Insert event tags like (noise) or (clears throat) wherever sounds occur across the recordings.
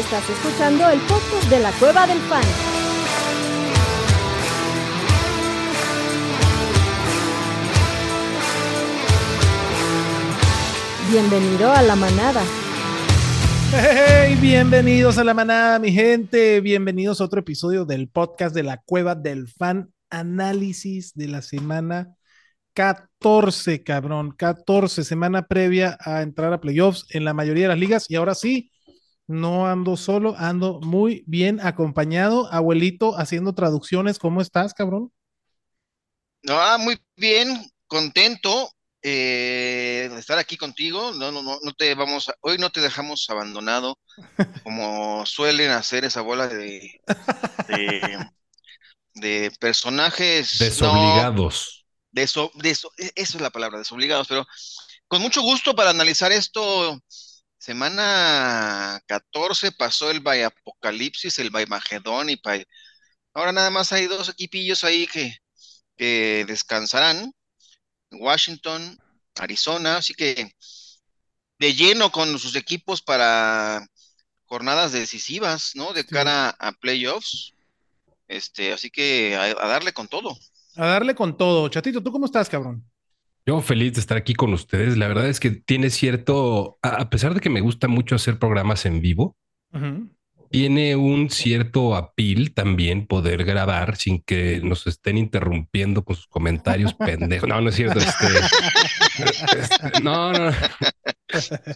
Estás escuchando el podcast de la Cueva del Fan. Bienvenido a la manada. Hey, bienvenidos a la manada, mi gente. Bienvenidos a otro episodio del podcast de la Cueva del Fan. Análisis de la semana 14, cabrón. 14, semana previa a entrar a playoffs en la mayoría de las ligas. Y ahora sí, no ando solo, ando muy bien acompañado. Abuelito, haciendo traducciones. ¿Cómo estás, cabrón? Ah, muy bien, contento eh, de estar aquí contigo. No, no, no, no te vamos a- hoy no te dejamos abandonado, (laughs) como suelen hacer esa bola de, de, de personajes no, Desobligados. deso- deso- e- eso es la palabra, desobligados, pero con mucho gusto para analizar esto. Semana 14 pasó el by Apocalipsis, el by Magedón y pa- ahora nada más hay dos equipillos ahí que, que descansarán. Washington, Arizona, así que de lleno con sus equipos para jornadas decisivas, ¿no? De Sí. cara a playoffs. Este, así que a, a darle con todo. A darle con todo. Chatito, ¿tú cómo estás, cabrón? Yo feliz de estar aquí con ustedes. La verdad es que tiene cierto, a pesar de que me gusta mucho hacer programas en vivo. Tiene un cierto apil también poder grabar sin que nos estén interrumpiendo con sus comentarios (laughs) pendejos. No, no es cierto. Este, este, no, no,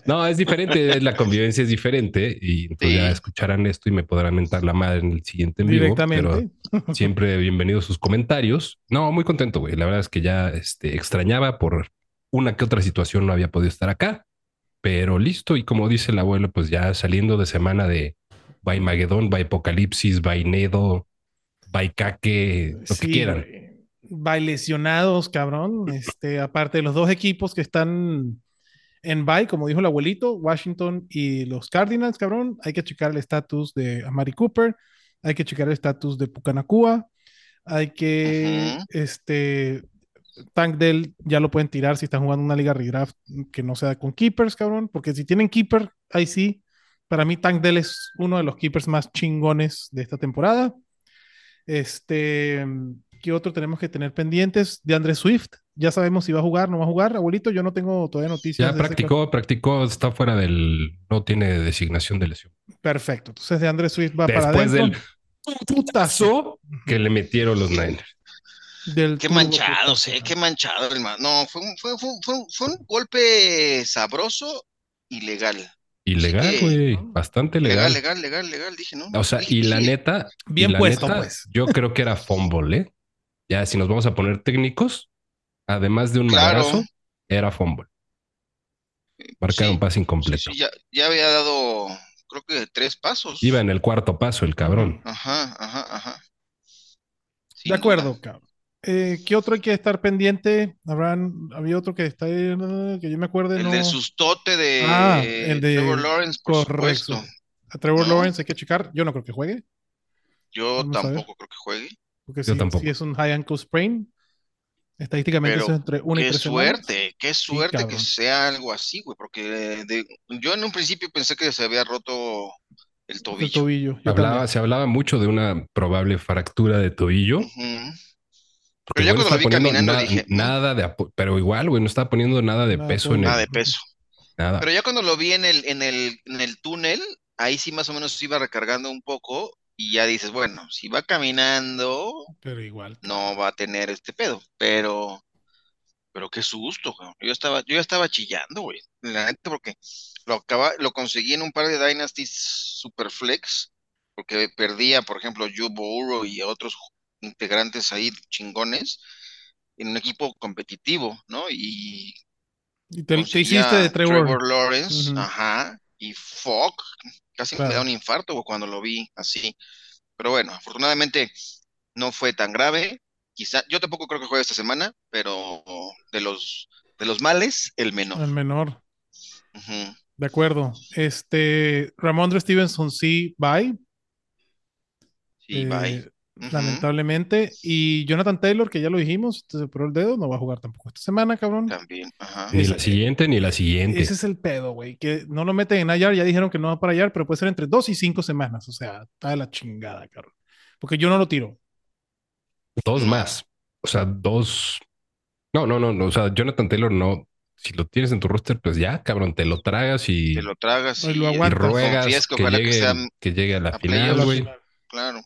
no, es diferente. La convivencia es diferente y entonces ya Sí. escucharán esto y me podrán mentar la madre en el siguiente en vivo. pero- Directamente. Siempre bienvenidos sus comentarios. No, muy contento, güey. La verdad es que ya este, extrañaba por una que otra situación no había podido estar acá, pero listo. Y como dice el abuelo, pues ya saliendo de semana de by Magedón, by Apocalipsis, by Nedo, by Kake, lo que quieran. güey. Bye lesionados, cabrón. (laughs) Este, aparte de los dos equipos que están en bye, como dijo el abuelito, Washington y los Cardinals, cabrón, hay que checar el estatus de Amari Cooper, hay que checar el estatus de Pucanacua, hay que, este, Tank Dell ya lo pueden tirar si están jugando una liga redraft que no sea con keepers, cabrón, porque si tienen keeper, ahí sí, para mí Tank Dell es uno de los keepers más chingones de esta temporada. Este, ¿qué otro tenemos que tener pendientes? De André Swift. Ya sabemos si va a jugar, no va a jugar. Abuelito, yo no tengo todavía noticias. Ya de ese practicó, practicó, está fuera del, no tiene designación de lesión. Perfecto. Entonces, de André Swift va para Después adentro. del putazo que le metieron los Niners. Del Qué manchados, putazo. eh, qué manchado, hermano. No, fue un, fue, fue, fue un- fue un golpe sabroso y legal. Ilegal, güey. Bastante Legal, legal. legal, legal, legal, dije, ¿no? O sea, Dije, y la dije, neta, Bien la puesto, neta, pues. Yo creo que era fumble, ¿eh? Ya, si nos vamos a poner técnicos, además de un Claro. madrazo, era fumble. Marcar sí, un pase sí, incompleto. sí, ya, ya había dado, creo que tres pasos. Iba en el cuarto paso el cabrón. Ajá, ajá, ajá. De acuerdo, cabrón. Eh, ¿qué otro hay que estar pendiente? Habrán, había otro que está ahí, que yo me acuerde, El no. del sustote de Ah, el de- Trevor Lawrence, por Correcto. supuesto. A Trevor No. Lawrence hay que checar. Yo no creo que juegue, Yo Vamos tampoco creo que juegue. porque Yo sí, tampoco. sí es un high ankle sprain. Estadísticamente Pero eso es entre una y Qué tres semanas. suerte, qué suerte que sea algo así, güey, porque de- yo en un principio pensé que se había roto el El tobillo. Hablaba, se hablaba mucho de una probable fractura de tobillo. Porque Pero ya güey cuando lo estaba vi caminando na- dije, "Mm". nada de pero igual, güey, no estaba poniendo nada de Nada, peso en el, Nada de peso. nada. Pero ya cuando lo vi en el, en el, en el túnel, ahí sí más o menos se iba recargando un poco y ya dices, bueno, si va caminando, Pero igual. no va a tener este pedo, pero, pero qué susto, cabrón. Yo estaba, yo ya estaba chillando, güey, la neta, porque lo acaba, lo conseguí en un par de Dynasties Superflex, porque perdía, por ejemplo, Joe Burrow y otros integrantes ahí chingones en un equipo competitivo, ¿no? Y Y te, te hiciste de Trevor. Lawrence, Ujú. ajá, y Fogg, casi me da un infarto cuando lo vi así. Pero bueno, afortunadamente no fue tan grave. Quizá, yo tampoco creo que juegue esta semana, pero de los de los males, el menor. El menor. De acuerdo. Este, Ramondre Stevenson sí, bye. Sí, Eh, bye. Lamentablemente. Y Jonathan Taylor, que ya lo dijimos, se operó el dedo, no va a jugar tampoco esta semana, cabrón. También, ajá. Ni la siguiente ni la siguiente. Ese es el pedo, güey, que no lo meten en IR, ya dijeron que no va para IR, pero puede ser entre dos y cinco semanas, o sea, está de la chingada, cabrón. Porque yo no lo tiro. Dos más. O sea, dos. No, no, no, no. O sea, Jonathan Taylor no. Si lo tienes en tu roster, pues ya, cabrón, te lo tragas y, Te lo tragas Y y, lo y aguantas. ruegas confías que que, ojalá que llegue, sea que llegue a la a final, güey. claro.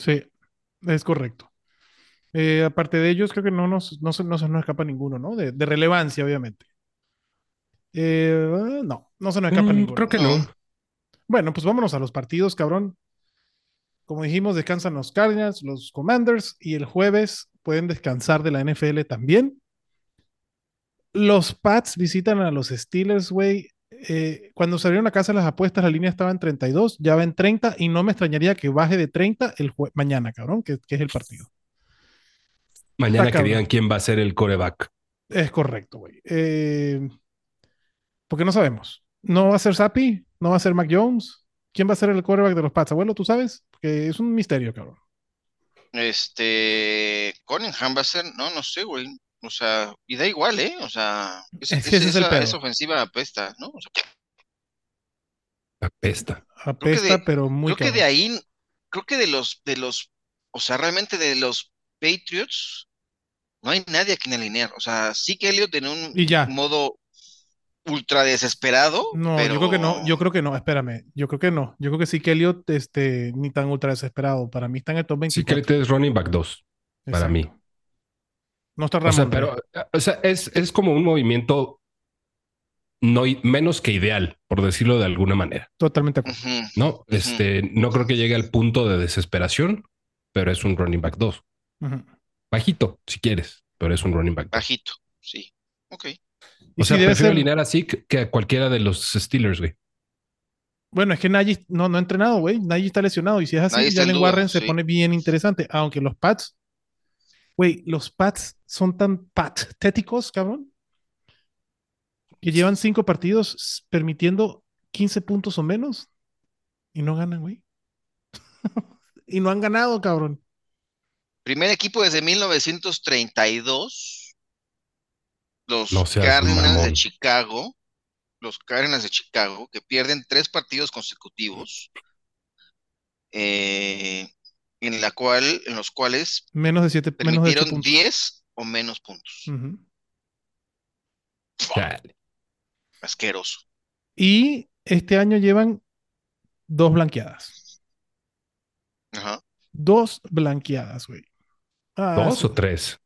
Sí, es correcto. Eh, aparte de ellos, creo que no nos, no se, no se nos escapa ninguno, ¿no? De, de relevancia, obviamente. Eh, no, no se nos escapa Mm, ninguno. creo que no. No. Bueno, pues vámonos a los partidos, cabrón. Como dijimos, descansan los Cardinals, los Commanders, y el jueves pueden descansar de la NFL también. Los Pats visitan a los Steelers, güey. Eh, cuando salieron a casa las apuestas, la línea estaba en 32, ya va en 30, y no me extrañaría que baje de 30 el jue- mañana, cabrón, que, que es el partido. Mañana Está que cabrón. digan quién va a ser el coreback. Es correcto, güey. Eh, porque no sabemos. No va a ser Sapi, no va a ser Mac Jones. ¿Quién va a ser el quarterback de los Pats? Abuelo, ¿tú sabes? Porque es un misterio, cabrón. Este, Cunningham va a ser, no, no sé, güey. O sea, y da igual, ¿eh? O sea, (laughs) es- Es que es esa, esa ofensiva apesta, ¿no? O sea, Apesta. Apesta, de- pero muy creo que de ahí, creo que de los, de los, o sea, realmente de los Patriots, no hay nadie a quien alinear. O sea, sí que Elliot en un Y ya. modo ultra desesperado, No, pero yo creo que no, yo creo que no, espérame, yo creo que no, yo creo que sí que Elliot, este, ni tan ultra desesperado, para mí está en el top Sí 24. que es running back 2 para mí. No está O Ramón. sea, pero, o sea, es, es como un movimiento no menos que ideal, por decirlo de alguna manera. totalmente. No, este, no creo que llegue al punto de desesperación, pero es un running back 2. Ujú. Bajito, si quieres, pero es un running back 2. Bajito, sí. Ok. O sea, prefiero ser- alinear así que que a cualquiera de los Steelers, güey. Bueno, es que Najee no, no ha entrenado, güey. Najee está lesionado. Y si es así, Jalen Warren se pone bien interesante. Aunque los Pats, güey, los Pats son tan patéticos, cabrón, que llevan cinco partidos permitiendo 15 puntos o menos y no ganan, güey. (laughs) y no han ganado, cabrón. Primer equipo desde 1932. Los No Cardinals de. Chicago. Los Cardinals de Chicago que pierden tres partidos consecutivos. eh, en la cual, en los cuales Menos de siete, menos de permitieron puntos. 10 o menos puntos. Ujú. Chale. Asqueroso. Y este año llevan dos blanqueadas. Ajá. Dos blanqueadas, güey. Ah, ¿Dos sí. o tres?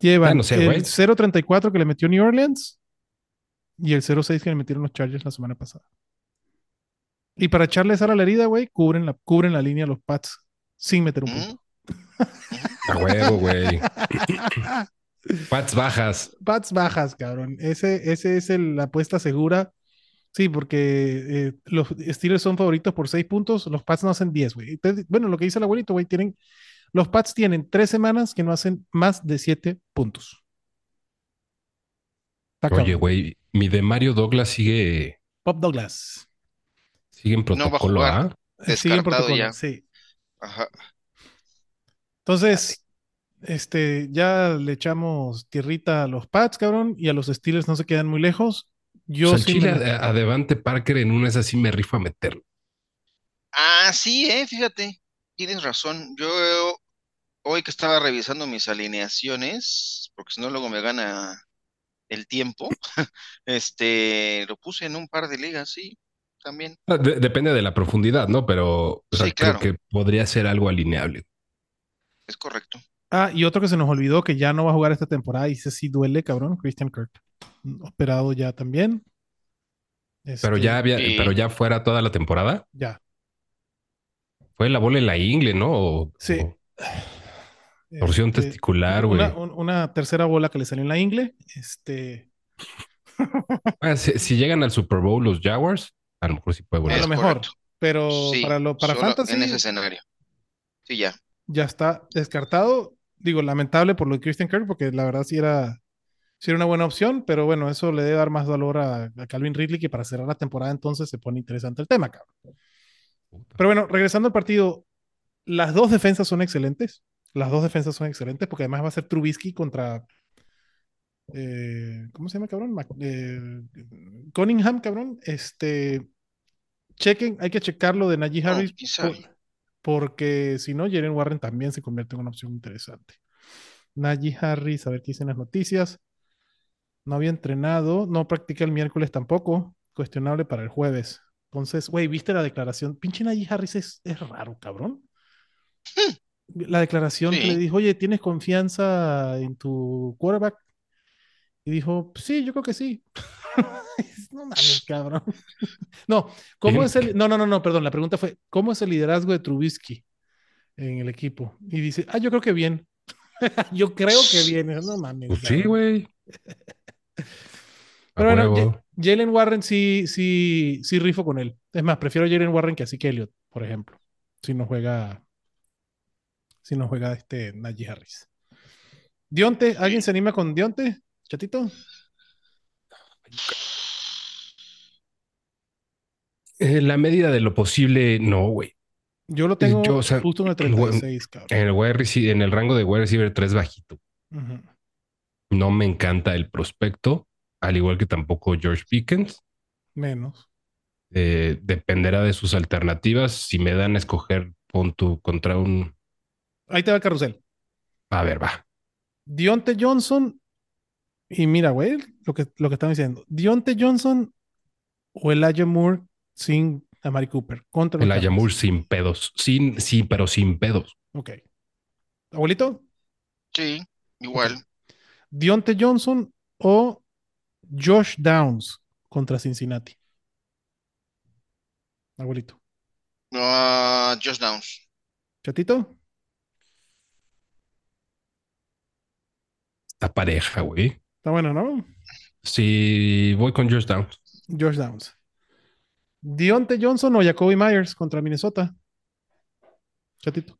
Llevan no sé, el güey. 0.34 que le metió New Orleans y el 0.6 que le metieron los Chargers la semana pasada. Y para echarle sal a la herida, güey, cubren la, cubren la línea los Pats sin meter un punto. A huevo, güey. (laughs) Pats bajas. Pats bajas, cabrón. Ese, ese es el- la apuesta segura. Sí, porque eh, los Steelers son favoritos por 6 puntos, los Pats no hacen 10, güey. Bueno, lo que dice el abuelito, güey, tienen, los Pats tienen 3 semanas que no hacen más de 7 puntos. Está Oye, güey, mi de Mario Douglas sigue, Pop Douglas. Sigue en va a protocolo, jugar. ¿ah? Eh, sigue en Descartado protocolo, ya. sí. Ajá. Entonces, este, ya le echamos tierrita a los Pats, cabrón, y a los Steelers no se quedan muy lejos. Yo o sea, el sí chile me- a, a Devante Parker en una es así me rifo a meterlo. Ah, sí, eh, fíjate, tienes razón. Yo hoy que estaba revisando mis alineaciones, porque si no luego me gana el tiempo, (laughs) este, lo puse en un par de ligas, sí, también. Ah, de- depende de la profundidad, ¿no? Pero o sea, Sí, creo que podría ser algo alineable. Es correcto. Ah, y otro que se nos olvidó que ya no va a jugar esta temporada y ese sí duele, cabrón, Christian Kirk. Operado ya también. Pero Este, ya había, Sí. pero ya fuera toda la temporada, Ya. fue la bola en la ingle, ¿no? O- Sí. o torsión Este, testicular, güey. Una, un- una tercera bola que le salió en la ingle. Este, Ah, si, si llegan al Super Bowl los Jaguars, a lo mejor sí puede a volver. lo Es mejor. correcto. Pero Sí, para lo para fantasy en ese escenario. Sí, ya. ya está descartado. Digo, lamentable por lo de Christian Kirk, porque la verdad sí era, sí era una buena opción, pero bueno, eso le debe dar más valor a, a Calvin Ridley, que para cerrar la temporada entonces se pone interesante el tema, cabrón. Pero bueno, regresando al partido, Las dos defensas son excelentes. Las dos defensas son excelentes porque además va a ser Trubisky contra. Eh, ¿Cómo se llama, cabrón? Mac- eh, Cunningham, cabrón. Este. Chequen, hay que checarlo de Najee No, Harris. por- porque si no, Jalen Warren también se convierte en una opción interesante. Najee Harris, a ver qué dicen las noticias. No había entrenado, no practica el miércoles tampoco. Cuestionable para el jueves. Entonces, güey, ¿viste la declaración? Pinche Najee Harris es, es raro, cabrón. La declaración que Sí. le dijo, oye, ¿tienes confianza en tu quarterback? Y dijo, sí, yo creo que sí. (laughs) (laughs) no mames, cabrón. (laughs) No, ¿cómo es el... No, no, no, no, perdón. La pregunta fue, ¿cómo es el liderazgo de Trubisky en el equipo? Y dice, ah, yo creo que bien. yo creo que bien. No mames. Pues sí, güey. Pero bueno, Jalen Warren sí, sí, sí rifo con él. Es más, prefiero Jalen Warren que así que Elliott, por ejemplo. Si no juega, si no juega este Najee Harris. Dionte, ¿alguien se anima con Dionte? Chatito. En la medida de lo posible, no, güey. Yo lo tengo Yo, o sea, justo en el el buen- 36, cabrón. En el, wide en el rango de wide receiver 3 bajito. No me encanta el prospecto, al igual que tampoco George Pickens. Menos. Eh, dependerá de sus alternativas. Si me dan a escoger punto contra un. Ahí te va el carrusel. A ver, va. Dionte Johnson. Y mira, güey, lo que, lo que están diciendo. Dionte Johnson o Elijah Moore sin Amari Cooper. Contra los El Cardinals. Ayamur sin pedos. Sin, sí, pero sin pedos. Ok. Abuelito, Sí, igual. Dionte Johnson o Josh Downs contra Cincinnati. Abuelito. Ah, Josh Downs. Chatito. Esta pareja, güey. Está bueno, ¿no? Si voy con George Downs. Josh Downs. Dionte Johnson o Jacoby Myers contra Minnesota. Chatito.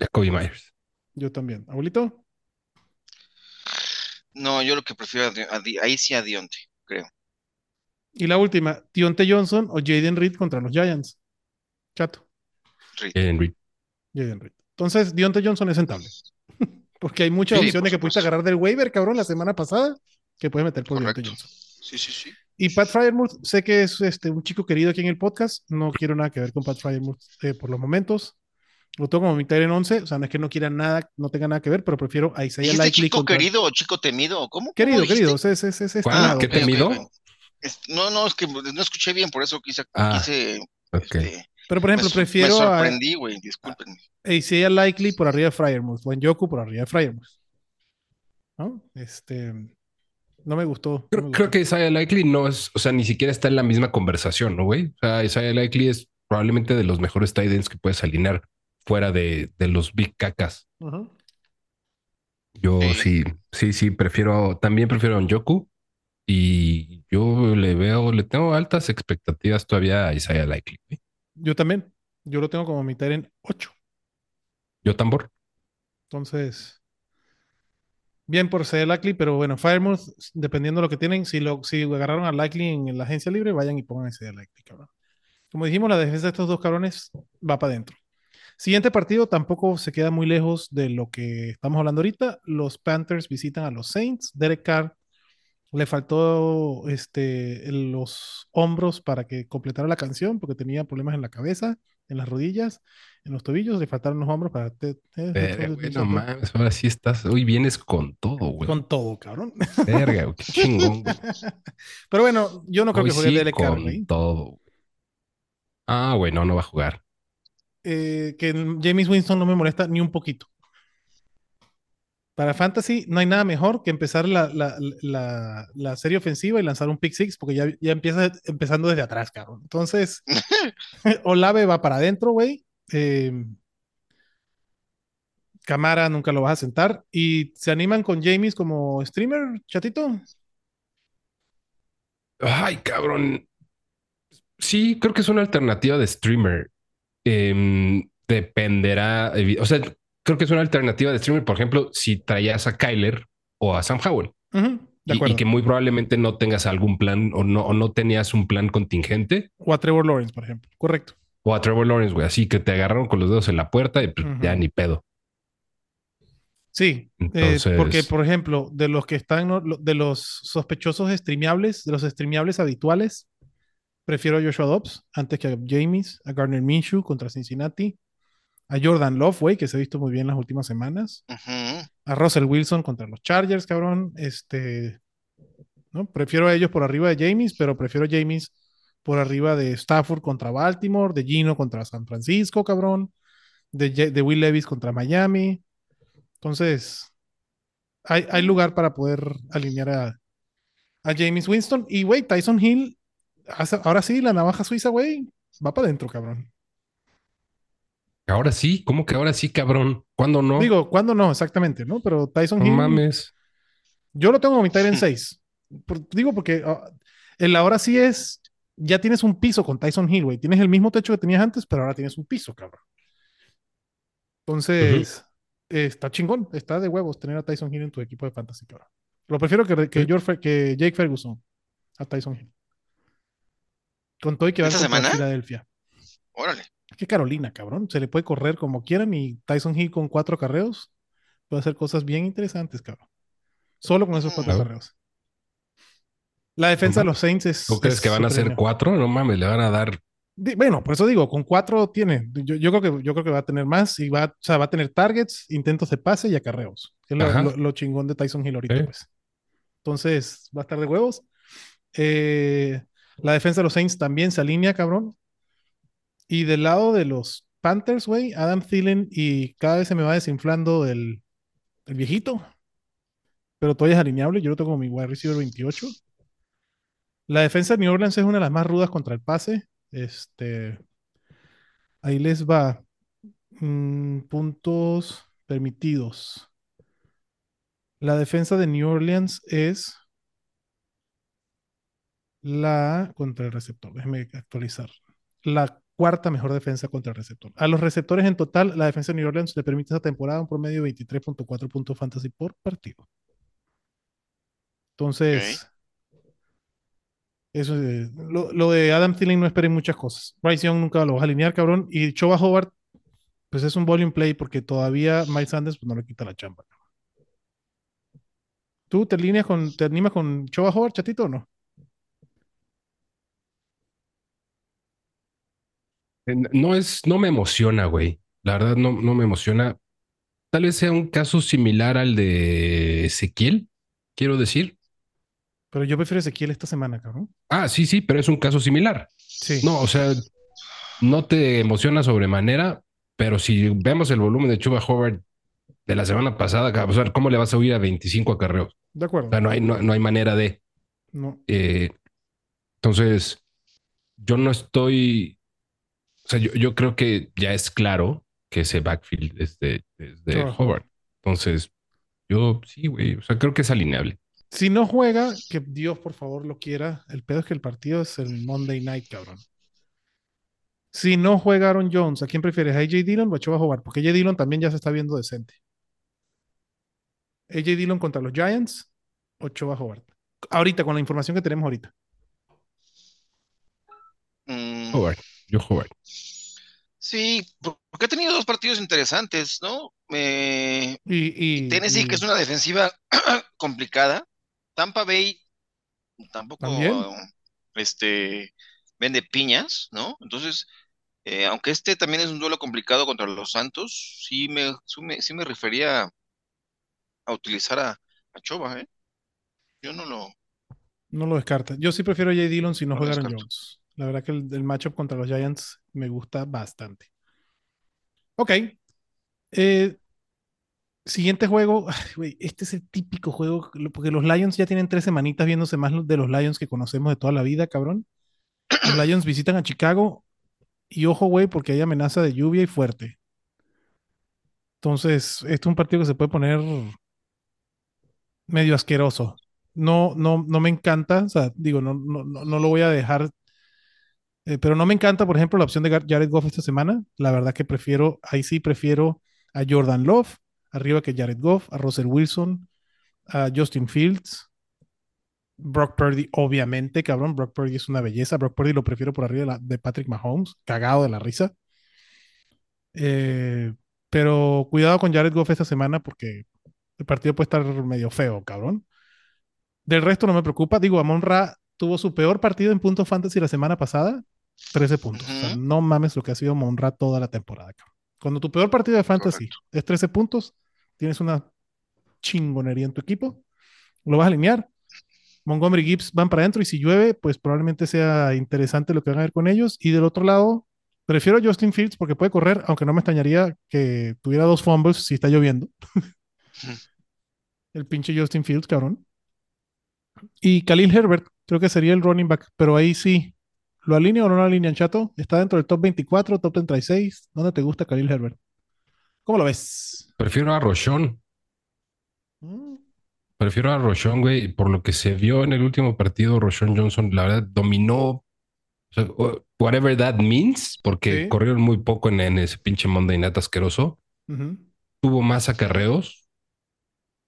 Jacoby Myers. Yo también. Abuelito. No, yo lo que prefiero, a ahí sí a Dionte, creo. Y la última, Dionte Johnson o Jaden Reed contra los Giants. Chato. Reed. Jalen Reed. Jaden Reed. Entonces, Dionte Johnson es sentable. Porque hay muchas Sí, opciones que pudiste agarrar del waiver, cabrón, la semana pasada, que puedes meter por Correcto. Johnson. Sí, sí, sí. Y Pat Fryermuth, sé que es este, un chico querido aquí en el podcast. No quiero nada que ver con Pat Fryermuth eh, por los momentos. Lo tengo como mitad en 11. O sea, no es que no quiera nada, no tenga nada que ver, pero prefiero a Isaiah ¿Dijiste Likely chico contra- querido o chico temido? ¿Cómo? Querido, ¿Cómo querido. Es, es, es, es ¿Cuál? estimado. ¿Qué temido? no, no, es que no escuché bien, por eso quise, Ah, quise, Ok. este, Pero, por ejemplo, me, me prefiero a, sorprendí, güey, discúlpenme. a Isaiah Likely por arriba de Fryermuth o en Yoku por arriba de Fryermuth. ¿No? Este. No me gustó. no Creo, me creo que Isaiah Likely no es, o sea, ni siquiera está en la misma conversación, ¿no, güey? O sea, Isaiah Likely es probablemente de los mejores tight ends que puedes alinear fuera de, de los big cacas. Yo sí, Sí. sí, prefiero, también prefiero a Njoku y yo le veo, le tengo altas expectativas todavía a Isaiah Likely. Yo también. Yo lo tengo como mitad en 8. Yo tambor. Entonces, bien por ser Likely, pero bueno, Firemouth, dependiendo de lo que tienen, si, lo, si agarraron a Likely en la agencia libre, vayan y pongan ese Likely, cabrón. Como dijimos, la defensa de estos dos cabrones va para adentro. Siguiente partido tampoco se queda muy lejos de lo que estamos hablando ahorita. Los Panthers visitan a los Saints. Derek Carr le faltó este, los hombros para que completara la canción porque tenía problemas en la cabeza, en las rodillas, en los tobillos. Le faltaron los hombros para... te- te- Verga, güey, no mames, ahora sí estás, hoy vienes con todo, güey. con todo, cabrón. Verga, güey, qué (laughs) chingón, güey. Pero bueno, yo no creo Hoy que juegue sí Carr, con todo. Ah, güey, no, no va a jugar. Eh, que James Winston no me molesta ni un poquito. Para Fantasy no hay nada mejor que empezar la, la- la- la serie ofensiva y lanzar un pick six porque ya, ya empieza empezando desde atrás, cabrón. Entonces, (laughs) (laughs) Olave va para adentro, güey. Eh, Camara nunca lo vas a sentar. ¿Y se animan con James como streamer, chatito? Ay, cabrón. Sí, creo que es una alternativa de streamer. Em, dependerá, o sea, creo que es una alternativa de streamer, por ejemplo, si traías a Kyler o a Sam Howell de y, que muy probablemente no tengas algún plan o no, o no tenías un plan contingente O a Trevor Lawrence, por ejemplo. Correcto. O a Trevor Lawrence, güey. Así que te agarraron con los dedos en la puerta y pues, ya ni pedo. Sí, eh, porque por ejemplo, de los que están, de los sospechosos streameables, de los streameables habituales, prefiero a Joshua Dobbs antes que a James, a Gardner Minshew contra Cincinnati, a Jordan Love, güey, que se ha visto muy bien las últimas semanas, a Russell Wilson contra los Chargers, cabrón, este, ¿no? Prefiero a ellos por arriba de James, pero prefiero a James por arriba de Stafford contra Baltimore, de Gino contra San Francisco, cabrón, de, de Will Levis contra Miami. Entonces, hay, hay lugar para poder alinear a, a James Winston. Y, güey, Tyson Hill, hace- ahora sí, la navaja suiza, güey, va para adentro, cabrón. Ahora sí, ¿cómo que ahora sí, cabrón? ¿Cuándo no? Digo, ¿cuándo no? Exactamente, ¿no? Pero Tyson no Hill, mames. yo lo tengo como mi end 6. Por- digo, porque ah, el ahora sí es, ya tienes un piso con Tyson Hill, güey. Tienes el mismo techo que tenías antes, pero ahora tienes un piso, cabrón. Entonces, eh, está chingón, está de huevos tener a Tyson Hill en tu equipo de fantasy, cabrón. Lo prefiero que, que, Sí. George Fer- que Jake Ferguson a Tyson Hill. Con todo y que va ¿Esta contra semana? Filadelfia. Órale. Es que Carolina, cabrón, se le puede correr como quieran y Tyson Hill con cuatro carreos puede hacer cosas bien interesantes, cabrón. Solo con esos cuatro Claro. carreos. La defensa de los Saints es. ¿Tú crees es que van a ser cuatro? No mames, le van a dar. Bueno, por eso digo, con cuatro tiene. Yo, yo creo que, yo creo que va a tener más y va, o sea, va a tener targets, intentos de pase y acarreos. Que es lo, Ajá. lo- lo chingón de Tyson Hill ahorita, pues. Entonces, va a estar de huevos. Eh, la defensa de los Saints también se alinea, cabrón. Y del lado de los Panthers, güey, Adam Thielen y cada vez se me va desinflando el, el viejito. Pero todavía es alineable. Yo lo tengo como mi wide receiver 28. La defensa de New Orleans es una de las más rudas contra el pase. Este, ahí les va. Mm, puntos permitidos. La defensa de New Orleans es la contra el receptor. Déjeme actualizar. La cuarta mejor defensa contra el receptor. A los receptores en total, la defensa de New Orleans le permite esta temporada un promedio de 23.4 puntos fantasy por partido. Entonces, eso es, lo, lo de Adam Thielen no esperen muchas cosas. Bryce Young nunca lo vas a alinear, cabrón. Y Choba Hobart, pues es un volume play porque todavía Miles Sanders pues, no le quita la chamba. ¿Tú te alineas con, te animas con Choba Hobart, chatito, o no? No es, no me emociona, güey. La verdad, no, no me emociona. Tal vez sea un caso similar al de Ezequiel, quiero decir. Pero yo prefiero Ezequiel esta semana, cabrón. Ah, sí, sí, pero es un caso similar. Sí. No, o sea, no te emociona sobremanera, pero si vemos el volumen de Chuba Howard de la semana pasada, o sea, ¿cómo le vas a huir a 25 acarreos? De O acuerdo. sea, no hay, no, no hay manera de. No. eh, entonces, yo no estoy. O sea, yo, yo creo que ya es claro que ese backfield es de, es de Chuba Howard. Entonces, yo sí, güey. O sea, creo que es alineable. Si no juega, que Dios por favor lo quiera. El pedo es que el partido es el Monday night, cabrón. Si no juega Aaron Jones, ¿a quién prefieres? ¿A AJ Dillon o a Choba Hobart? Porque AJ Dillon también ya se está viendo decente. AJ Dillon contra los Giants o Choba Hobart. Ahorita, con la información que tenemos ahorita. Mm, Howard. Yo Howard. sí, porque ha tenido dos partidos interesantes, ¿no? Eh, Y, y- Tennessee, y- que es una defensiva (clears throat) complicada. Tampa Bay tampoco También. este, vende piñas, ¿no? Entonces, eh, aunque este también es un duelo complicado contra los Santos, sí me, sí me, refería a, utilizar a, a Choba, ¿eh? Yo no lo... No lo descarta. Yo sí prefiero a AJ Dillon si no No juega. Jones. La verdad que el, el matchup contra los Giants me gusta bastante. Ok. Eh, siguiente juego. (laughs) Ay, este es el típico juego, porque los Lions ya tienen tres semanitas viéndose más de los Lions que conocemos de toda la vida, cabrón. Los (clears throat) Lions visitan a Chicago y ojo, güey, porque hay amenaza de lluvia y fuerte. Entonces, este es un partido que se puede poner medio asqueroso. No, no, no me encanta, o sea, digo, no, no, no, no lo voy a dejar, eh, pero no me encanta, por ejemplo, la opción de Jared Goff esta semana. La verdad que prefiero, ahí sí prefiero a Jordan Love, arriba que Jared Goff, a Russell Wilson, a Justin Fields. Brock Purdy, obviamente, cabrón. Brock Purdy es una belleza. Brock Purdy lo prefiero por arriba de, de Patrick Mahomes, cagado de la risa. Eh, pero cuidado con Jared Goff esta semana porque el partido puede estar medio feo, cabrón. Del resto no me preocupa. Digo, Amon Ra tuvo su peor partido en puntos fantasy la semana pasada, 13 puntos. O sea, no mames lo que ha sido Amon Ra toda la temporada. Cuando tu peor partido de fantasy Correcto. es 13 puntos, tienes una chingonería en tu equipo, lo vas a alinear. Montgomery Gibbs van para adentro y si llueve, pues probablemente sea interesante lo que van a ver con ellos. Y del otro lado, prefiero a Justin Fields porque puede correr, aunque no me extrañaría que tuviera dos fumbles si está lloviendo. (laughs) el pinche Justin Fields, cabrón. Y Khalil Herbert, creo que sería el running back, pero ahí sí. ¿Lo alinea o no lo alinean, chato? Está dentro del top 24, top 36. ¿Dónde te gusta Khalil Herbert? ¿Cómo lo ves? Prefiero a Rochon. Mm, Prefiero a Rochon, güey. Por lo que se vio en el último partido, Rochon Johnson, la verdad, dominó. o sea, o- whatever that means, porque Sí. corrieron muy poco en, en ese pinche Monday Night asqueroso. Tuvo más acarreos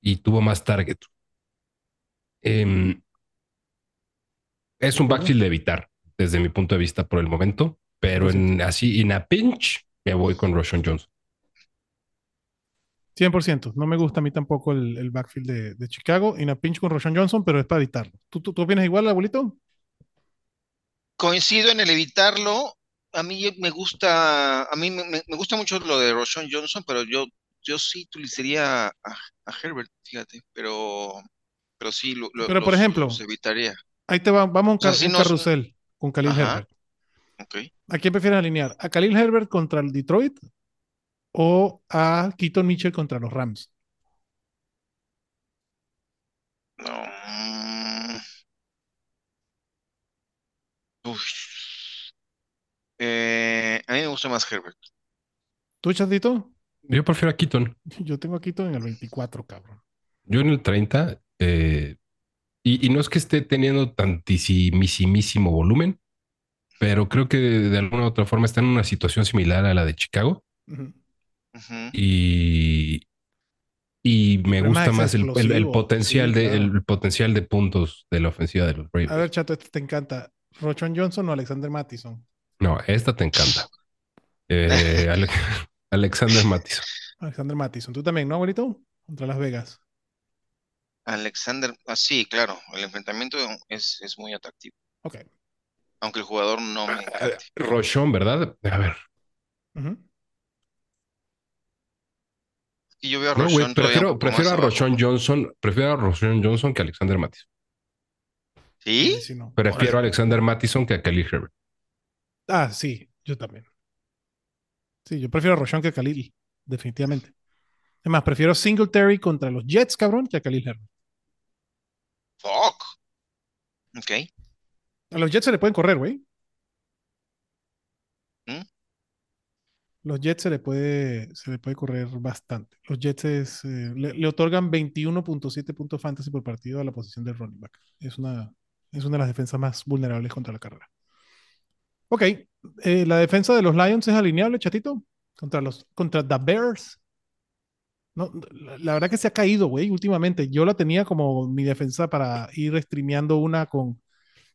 y tuvo más target. Em, es un backfield de evitar, desde mi punto de vista, por el momento. Pero en, así, en a pinch, me voy con Rochon Johnson. 100%. No me gusta a mí tampoco el, el backfield de, de Chicago. Y una pinch con Roshan Johnson, pero es para evitarlo. ¿Tú, tú, tú opinas igual, abuelito? Coincido en el evitarlo. A mí me gusta, a mí me, gusta mucho lo de Roshon Johnson, pero yo, yo sí utilizaría a, a Herbert, fíjate, pero, pero sí lo, lo- Pero, por los- ejemplo, los evitaría. Ahí te va, vamos a un, O sea, car- un nos- carrusel con Khalil Ajá. Herbert. ¿A quién prefieres alinear? ¿A Khalil Herbert contra el Detroit o a Keaton Mitchell contra los Rams? No. Uf. Eh, a mí me gusta más Herbert. ¿Tú, chatito? Yo prefiero a Keaton. (laughs) Yo tengo a Keaton en el 24, cabrón. Yo en el 30, eh, y, y no es que esté teniendo tantísimísimo volumen, pero creo que de, de alguna u otra forma está en una situación similar a la de Chicago y, y me Pero gusta más el, el- potencial sí, de, claro. el potencial de puntos de la ofensiva de los Ravens. A ver, chato, este te encanta. ¿Rochon Johnson o Alexander Mattison? No, esta te encanta. Eh, (laughs) Ale- Alexander Mattison. Alexander Mattison. ¿Tú también, no, abuelito? Contra Las Vegas. Alexander, ah, sí, claro, el enfrentamiento es, es muy atractivo, Ok. aunque el jugador no me encante. Rochon, ¿verdad? A ver. Y yo veo a No, prefiero, prefiero a. Rochon Johnson, prefiero a Rochon Johnson que a Alexander Mattison. ¿Sí? Sí, no. Prefiero a Alexander Mattison que a Kelly Herbert. Ah, sí, yo también. Sí, yo prefiero a Rochon que a Khalil, definitivamente. Es más, prefiero Singletary contra los Jets, cabrón, que a Khalil Herbert. Fuck. Ok. A los Jets se le pueden correr, güey. ¿Mm? Los Jets se le puede, se le puede correr bastante. Los Jets es, eh, le, le otorgan 21.7 puntos fantasy por partido a la posición del running back. Es una, es una de las defensas más vulnerables contra la carrera. Ok, eh, la defensa de los Lions es alineable, chatito, contra los contra the Bears. No, la, la verdad que se ha caído, güey, últimamente. Yo la tenía como mi defensa para ir streameando una con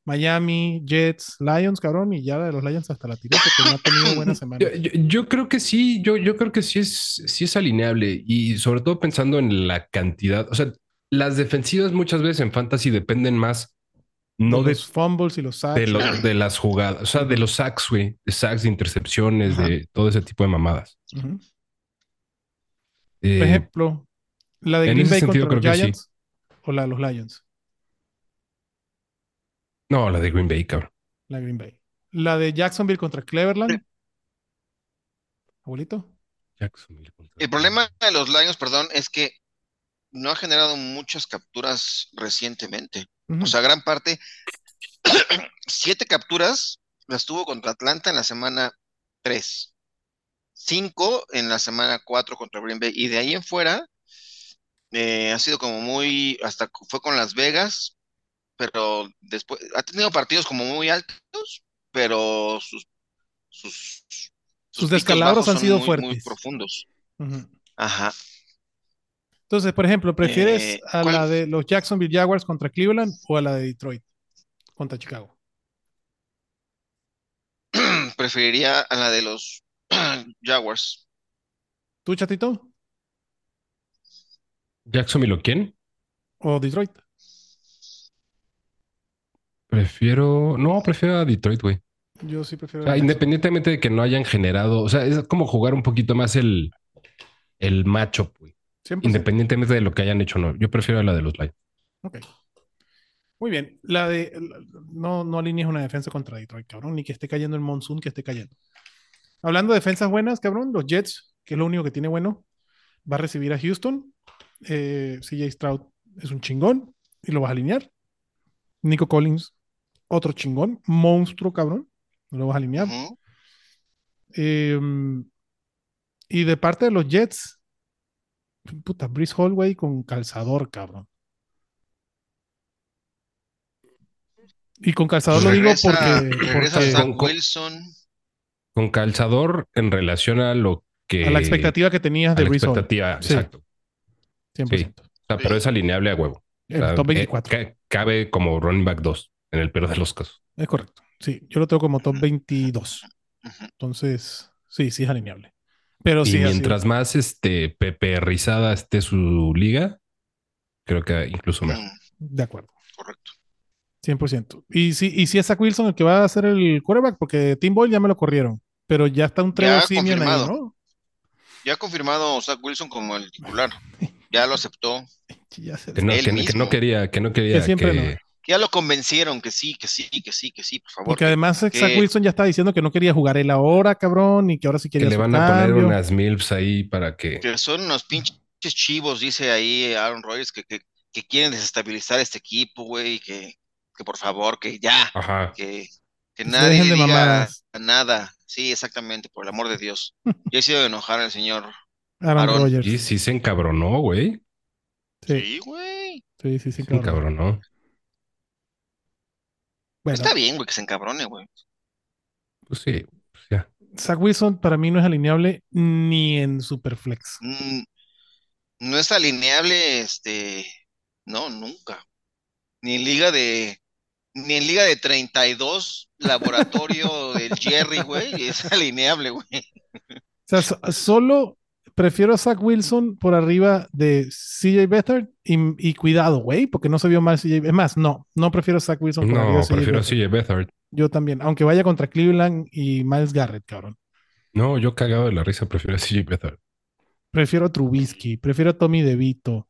Miami, Jets, Lions, cabrón, y ya la de los Lions hasta la tiré porque no ha tenido (coughs) buena semana. Yo, yo- yo creo que sí, yo, yo creo que sí es, sí es alineable y sobre todo pensando en la cantidad. O sea, las defensivas muchas veces en fantasy dependen más no de de, los fumbles y los sacks. de, lo- de las jugadas, o sea, de los sacks, güey, de sacks, de intercepciones, Ajá. de todo ese tipo de mamadas. Ujú. Eh, Por ejemplo, la de en Green Bay sentido contra los creo que sí. Giants o la de los Lions. no, la de Green Bay, cabrón. La de Green Bay. La de Jacksonville contra Cleveland. Abuelito. Jacksonville contra- El problema de los Lions, perdón, es que no ha generado muchas capturas recientemente. O sea, gran parte, (clears throat) siete capturas las tuvo contra Atlanta en la semana 3, cinco en la semana 4 contra Green Bay, y de ahí en fuera eh, ha sido como muy, hasta fue con Las Vegas, pero después ha tenido partidos como muy altos, pero sus, sus, Sus picos descalabros han sido muy, fuertes. muy profundos. Ajá. Entonces, por ejemplo, ¿prefieres Eh, a la de los Jacksonville Jaguars contra Cleveland o a la de Detroit contra Chicago? (clears throat) Preferiría a la de los (clears throat) Jaguars. ¿Tú, chatito? ¿Jacksonville o quién? ¿O Detroit? Prefiero. No, prefiero a Detroit, güey. Yo sí prefiero. O sea, independientemente de que no hayan generado. O sea, es como jugar un poquito más el, el matchup, güey. Jacksonville. 100%. Independientemente de lo que hayan hecho o no. Yo prefiero a la de los Lions. Ok. Muy bien. La de. la- No, no alinees una defensa contra Detroit, cabrón. Ni que esté cayendo el monsoon que esté cayendo. Hablando de defensas buenas, cabrón, los Jets, que es lo único que tiene bueno, va a recibir a Houston. Eh, CJ Stroud es un chingón y lo vas a alinear. Nico Collins, otro chingón, monstruo, cabrón. Lo vas a alinear. Eh, y de parte de los Jets, puta, Brice Hall, güey, con calzador, cabrón. Y con calzador lo digo Regresa, porque, porque Wilson. Con calzador en relación a lo que. a la expectativa que tenías a de la Brice Hall, expectativa, Sí. exacto. 100%. O sea, pero es alineable a huevo. O El sea, top eh, 24. ca- cabe como running back 2 en el peor de los casos. Es correcto. Sí, yo lo tengo como top 22. Ujú. Entonces, sí, sí es alineable. Pero y sí, mientras más este Pepe Rizada esté su liga, creo que incluso mejor. Mm, de acuerdo. correcto. 100%. Y sí, y sí es Zach Wilson el que va a ser el quarterback, porque Tim Boyle ya me lo corrieron. Pero ya está un Trevor Simeon ahí, confirmado. ¿no? Ya ha confirmado Zach Wilson como el titular. Ya lo aceptó. Ya se- Que no, Él que, que quería, que no quería Que siempre que- no. Ya lo convencieron que sí, que sí, que sí, que sí, por favor. Porque además Zach que- Wilson ya está diciendo que no quería jugar él ahora, cabrón, y que ahora sí que quería le su van a poner unas milfs ahí para que. que son unos pinches chivos, dice ahí Aaron Rodgers, que, que, que quieren desestabilizar este equipo, güey, que, que por favor, que ya, Ajá. que, que nadie dejen de diga mamadas. nada. Sí, exactamente, por el amor de Dios. Yo he sido enojar al señor. Aaron Aaron. Rodgers. Y sí se encabronó, güey. Sí, güey. sí, sí, sí, Se cabrón. encabronó. Bueno, Está bien, güey, que se encabrone, güey. Pues sí, pues ya. Zach Wilson para mí no es alineable ni en Superflex. Mm, No es alineable, este, no, nunca. Ni en liga de, ni en liga de 32, laboratorio (laughs) del Jerry, güey, es alineable, güey. O sea, so- solo prefiero a Zach Wilson por arriba de CJ Beathard y, y cuidado, güey, porque no se vio mal CJ. Es más, no, no prefiero a Zach Wilson por arriba No, de CJ prefiero. CJ Beathard. Yo también, aunque vaya contra Cleveland y Miles Garrett, cabrón. No, yo cagado de la risa, prefiero a CJ Beathard. Prefiero a Trubisky, prefiero a Tommy DeVito.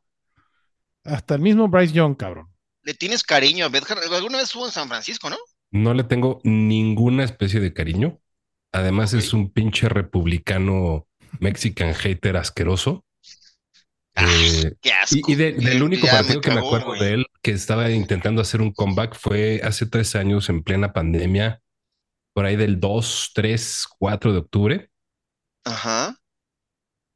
Hasta el mismo Bryce Young, cabrón. Le tienes cariño a Bedhart. Alguna vez estuvo en San Francisco, ¿no? No le tengo ninguna especie de cariño. Además, es un pinche republicano mexican hater asqueroso. Eh, Qué asco. y y de- del Ya único me partido que me acuerdo de él que estaba intentando hacer un comeback fue hace tres años en plena pandemia, por ahí del 2, 3, 4 de octubre. Ajá.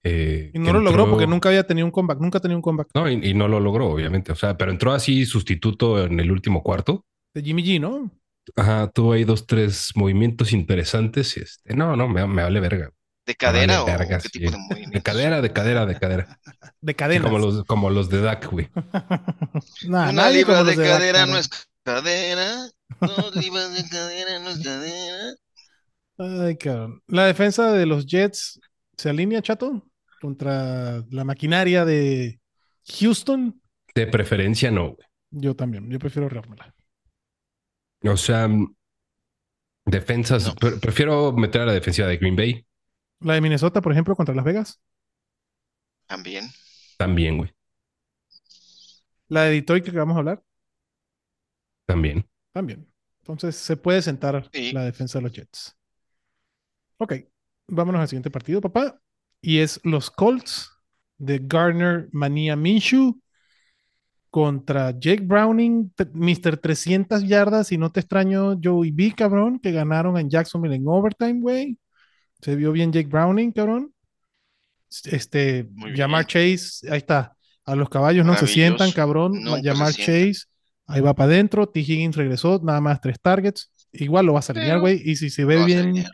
Eh, Y no lo logró porque nunca había tenido un comeback, nunca tenía un comeback. No, y, y no lo logró, obviamente. O sea, pero entró así sustituto en el último cuarto. De Jimmy G, ¿no? Ajá, tuvo ahí dos, tres movimientos interesantes. Y este, no, no, me, me vale verga. ¿De cadera vale o verga, qué sí. tipo de movimiento? (laughs) De cadera, de cadera, de cadera. (laughs) De Sí, cadenas. como los, como los de Dak, güey. (laughs) Nah, Una nadie libra de Dak, cadera cabrón. no es cadera. Dos libras de cadera no es cadera. Ay, cabrón. La defensa de los Jets se alinea, chato, contra la maquinaria de Houston. De preferencia, no, güey. Yo también, yo prefiero ahorrármela. O sea, mm, defensas. No. pre- prefiero meter a la defensiva de Green Bay La de Minnesota, por ejemplo, contra Las Vegas. También. también, güey. La de Detroit que vamos a hablar, También. también. Entonces se puede sentar Sí. la defensa de los Jets. Ok, vámonos al siguiente partido, papá. Y es los Colts de Garner Mania Minshew contra Jake Browning, Mr. 300 yardas, y no te extraño Joey B, cabrón, que ganaron en Jacksonville en overtime, güey. Se vio bien Jake Browning, cabrón. Este, Jamar. Chase, ahí está. A los caballos no se sientan, cabrón. Se Jamar. Chase, ahí va para adentro. T. Higgins regresó, nada más tres targets. Igual lo vas a alinear, Pero güey. Y si se ve bien.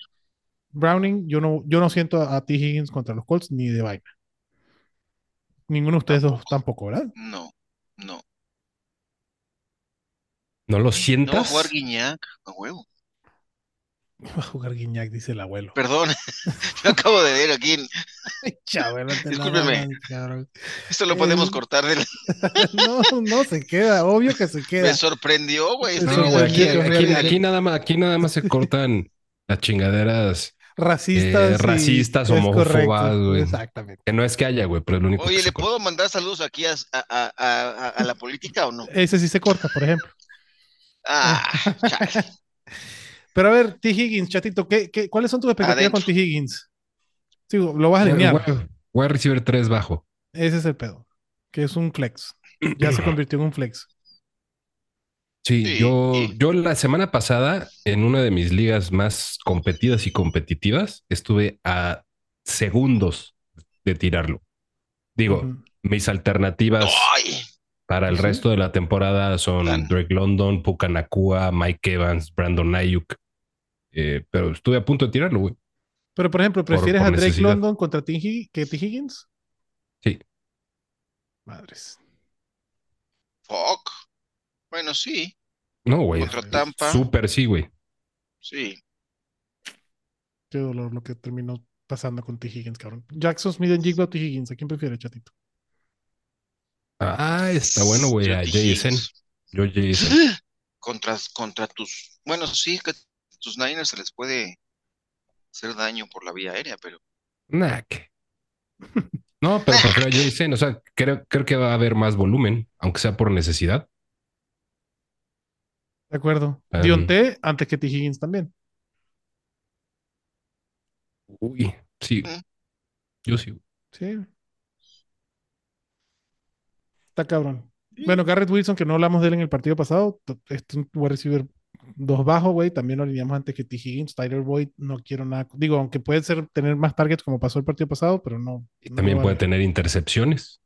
Browning, yo no, yo no siento a T. Higgins contra los Colts ni de vaina. Ninguno de ustedes dos Tampoco. tampoco, ¿verdad? No, no. ¿No lo No va a sientas? jugar Guiñac, a huevo. (laughs) Va a jugar Guiñac, dice el abuelo. Perdón, (laughs) me acabo de ver aquí. La Discúlpeme. Esto lo podemos Eh, cortar del... (laughs) No, no se queda, obvio que se queda. Me sorprendió, güey. No, aquí, sorprendió, aquí- aquí- realmente. aquí nada más, aquí nada más se cortan las chingaderas Racistas. Eh, racistas, homófobas, güey. Exactamente. que no es que haya, güey, pero es lo único Oye, que se ¿le corta. puedo mandar saludos aquí a, a- a- a- a la política o no? Ese sí se corta, por ejemplo. Ah, (laughs) chale. Pero a ver, T. Higgins, chatito, ¿qué, qué, cuáles son tus expectativas Adentro. con T. Higgins? Sí, lo vas a alinear. Wide- Wide receiver 3 bajo. Ese es el pedo. Que es un flex. Ya se (clears throat) convirtió en un flex. Sí, Sí, yo, y- yo la semana pasada, en una de mis ligas más competidas y competitivas, estuve a segundos de tirarlo. Digo, mis alternativas Ay, para el Sí. resto de la temporada son Plan. Drake London, Puka Nakua, Mike Evans, Brandon Ayuk. Eh, pero estuve a punto de tirarlo, güey. Pero, por ejemplo, ¿prefieres por a Drake necesidad. London contra T. Que T. Higgins? Sí. Madres. fuck. Bueno, sí, No, güey. Contra Tampa. Súper sí, güey. sí. Qué dolor lo que terminó pasando con T. Higgins, cabrón. Jackson Smith en Jigba o T. Higgins. ¿A quién prefiere, chatito? Ah, está bueno, güey. Yo A Jason. Yo Jason. (gasps) Contra, contra tus. Bueno, sí, que tus Niners se les puede hacer daño por la vía aérea, pero. Nah, ¿qué? (laughs) No, pero prefiero a Jason. O sea, creo, creo que va a haber más volumen, aunque sea por necesidad. De acuerdo. Um, Dionte antes que T. Higgins también. Uy, sí. Mm. Yo sí. Sí. Está cabrón. Bueno, Garrett Wilson, que no hablamos de él en el partido pasado, es un wide receiver dos bajo, güey. También lo alineamos antes que T. Higgins. Tyler Boyd, no quiero nada. Digo, aunque puede ser tener más targets como pasó el partido pasado, pero no. Y no también puede vale. tener intercepciones.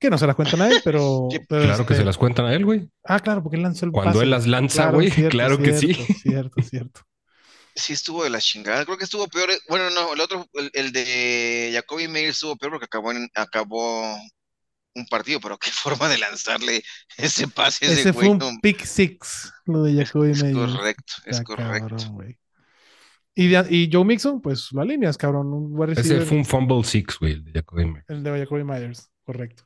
Que no se las cuentan a él, (laughs) pero. Claro que este- se las cuentan a él, güey. Ah, claro, porque él lanzó el Cuando pase. él las lanza, Claro, güey. cierto, Claro que sí. cierto, Cierto, (laughs) cierto. Sí, estuvo de la chingada. Creo que estuvo peor. eh, Bueno, no, el otro, el, el de Jacoby Meyer estuvo peor porque acabó, en, acabó un partido, pero qué (laughs) forma de lanzarle ese pase ese, Ese fue güey. un no, pick six, lo de Jacoby es Meyers. correcto, es Está correcto. cabrón, güey. Y, de- y Joe Mixon, pues lo alineas, cabrón. Un Ese fue un fumble six, güey, el de Jacoby Myers. el de Jacoby Myers, correcto.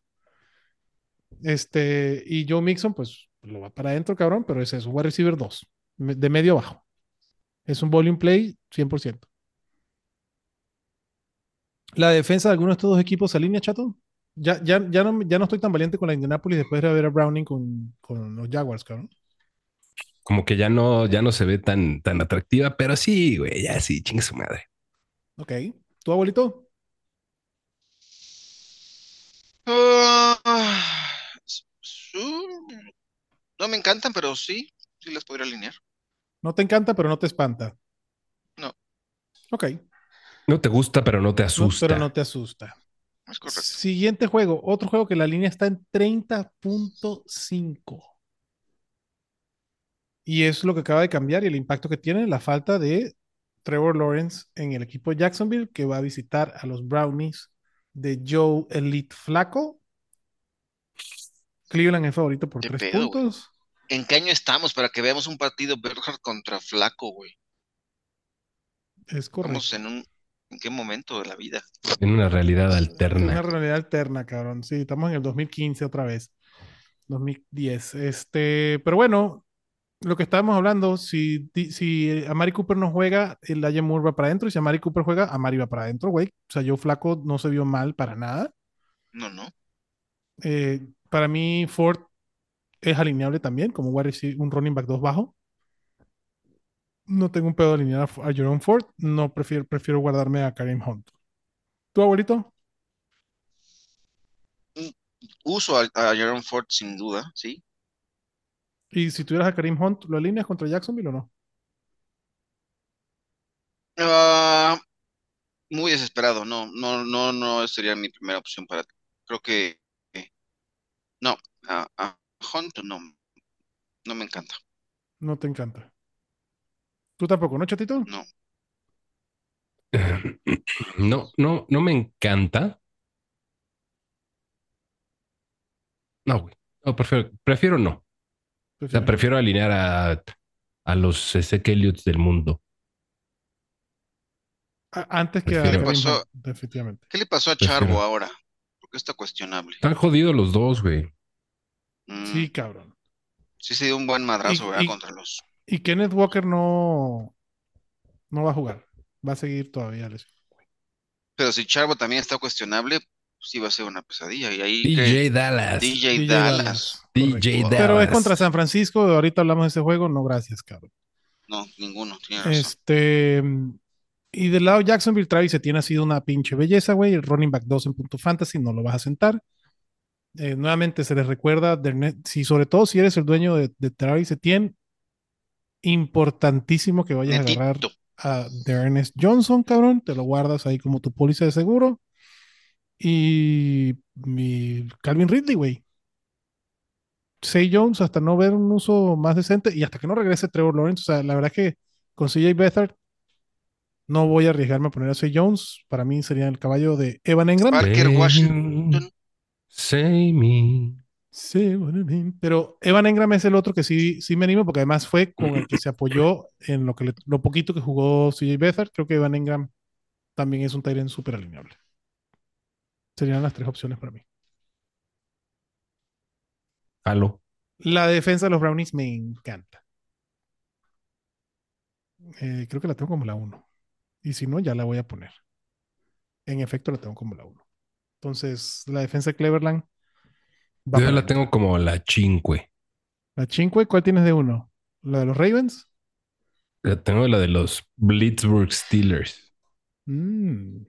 Este, y Joe Mixon, pues lo va para adentro, cabrón, pero es un wide receiver 2, de medio a bajo. Es un volume play 100%. La defensa de alguno de estos dos equipos se alinea, chato. Ya, ya, ya, no, ya no estoy tan valiente con la Indianapolis después de ver a Browning con, con los Jaguars, cabrón. Como que ya no, ya no se ve tan, tan atractiva, pero sí, güey, ya sí, chingue su madre. Ok. ¿Tu abuelito? Ah, no me encantan, pero sí, sí las podría alinear. No te encanta, pero no te espanta. No. Ok. No te gusta, pero no te No, asusta. pero no te asusta. Es correcto. Siguiente juego. Otro juego que la línea está en 30.5. Y es lo que acaba de cambiar y el impacto que tiene la falta de Trevor Lawrence en el equipo de Jacksonville, que va a visitar a los Brownies de Joe Elite Flaco. Cleveland es favorito por tres pedo, puntos. ¿En qué año estamos para que veamos un partido Bernhard contra Flaco, güey? Es correcto. Estamos en un, ¿en qué momento de la vida? En una realidad Es una alterna. realidad alterna, cabrón. Sí, estamos en el 2015 otra vez. 2010. Este, pero bueno, lo que estábamos hablando, si, si Amari Cooper no juega, el Laia Moore va para adentro. Y si Amari Cooper juega, Amari va para adentro, güey. O sea, yo flaco no se vio mal para nada. No, no. Eh, para mí, Ford es alineable también, como un running back 2 bajo. No tengo un pedo de alinear a, Jerome Ford. No prefiero, prefiero guardarme a Karim Hunt. ¿Tu abuelito? Uso a, a Jerome Ford sin duda, sí. Y si tuvieras a Karim Hunt, ¿lo alineas contra Jacksonville o no? Ah, muy desesperado, no, no, no, no sería mi primera opción para. Creo que no, a, a Hunt no, no me encanta, No te encanta. ¿Tú tampoco, no, chatito? no. (clears throat) No, no, no me encanta. No, güey. No, prefiero, prefiero no. O sea, Prefiero- prefiero alinear a, a los Ezekiel Elliott's del mundo. a- antes que a prefiero- Karim pasó? Definitivamente. ¿Qué le pasó a Prefiero. Charbo ahora? Porque está cuestionable. Están jodidos los dos, güey. Mm, Sí, cabrón. sí se dio un buen madrazo, Y- ¿verdad? y- Contra los. Y Kenneth Walker no, no va a jugar. Va a seguir todavía lesionado. Pero si Charbo también está cuestionable, sí va a ser una pesadilla. Y ahí que DJ Dallas. DJ, DJ Dallas. DJ. Dallas. Pero es contra San Francisco. Ahorita hablamos de ese juego. No, gracias, cabrón. No, ninguno, tiene razón. Este. Y del lado Jacksonville, Travis Etienne ha sido una pinche belleza, güey. El running back 2 en punto fantasy, no lo vas a sentar. Eh, nuevamente se les recuerda, de si, sobre todo si eres el dueño de, de Travis Etienne, importantísimo que vayas a agarrar a de Ernest Johnson, cabrón. Te lo guardas ahí como tu póliza de seguro. Y mi Calvin Ridley, güey. Say Jones hasta no ver un uso más decente y hasta que no regrese Trevor Lawrence. O sea, la verdad que con CJ Beathard no voy a arriesgarme a poner a Say Jones. Para mí sería el caballo de Evan Engram. Parker Washington. Say me. Sí. Pero Evan Engram es el otro que sí, sí me animo porque además fue con el que se apoyó en lo, que le- lo poquito que jugó CJ Beathard. Creo que Evan Engram también es un Tyrant súper alineable. Serían las tres opciones para mí. Halo. La defensa de los Brownies me encanta. Eh, creo que la tengo como la 1. Y si no, ya la voy a poner. En efecto, la tengo como la 1. Entonces, la defensa de Cleveland. va Yo la tengo como la chinque. La 5, ¿cuál tienes de uno? ¿La de los Ravens? La tengo la de los Blitzburg Steelers. Mm.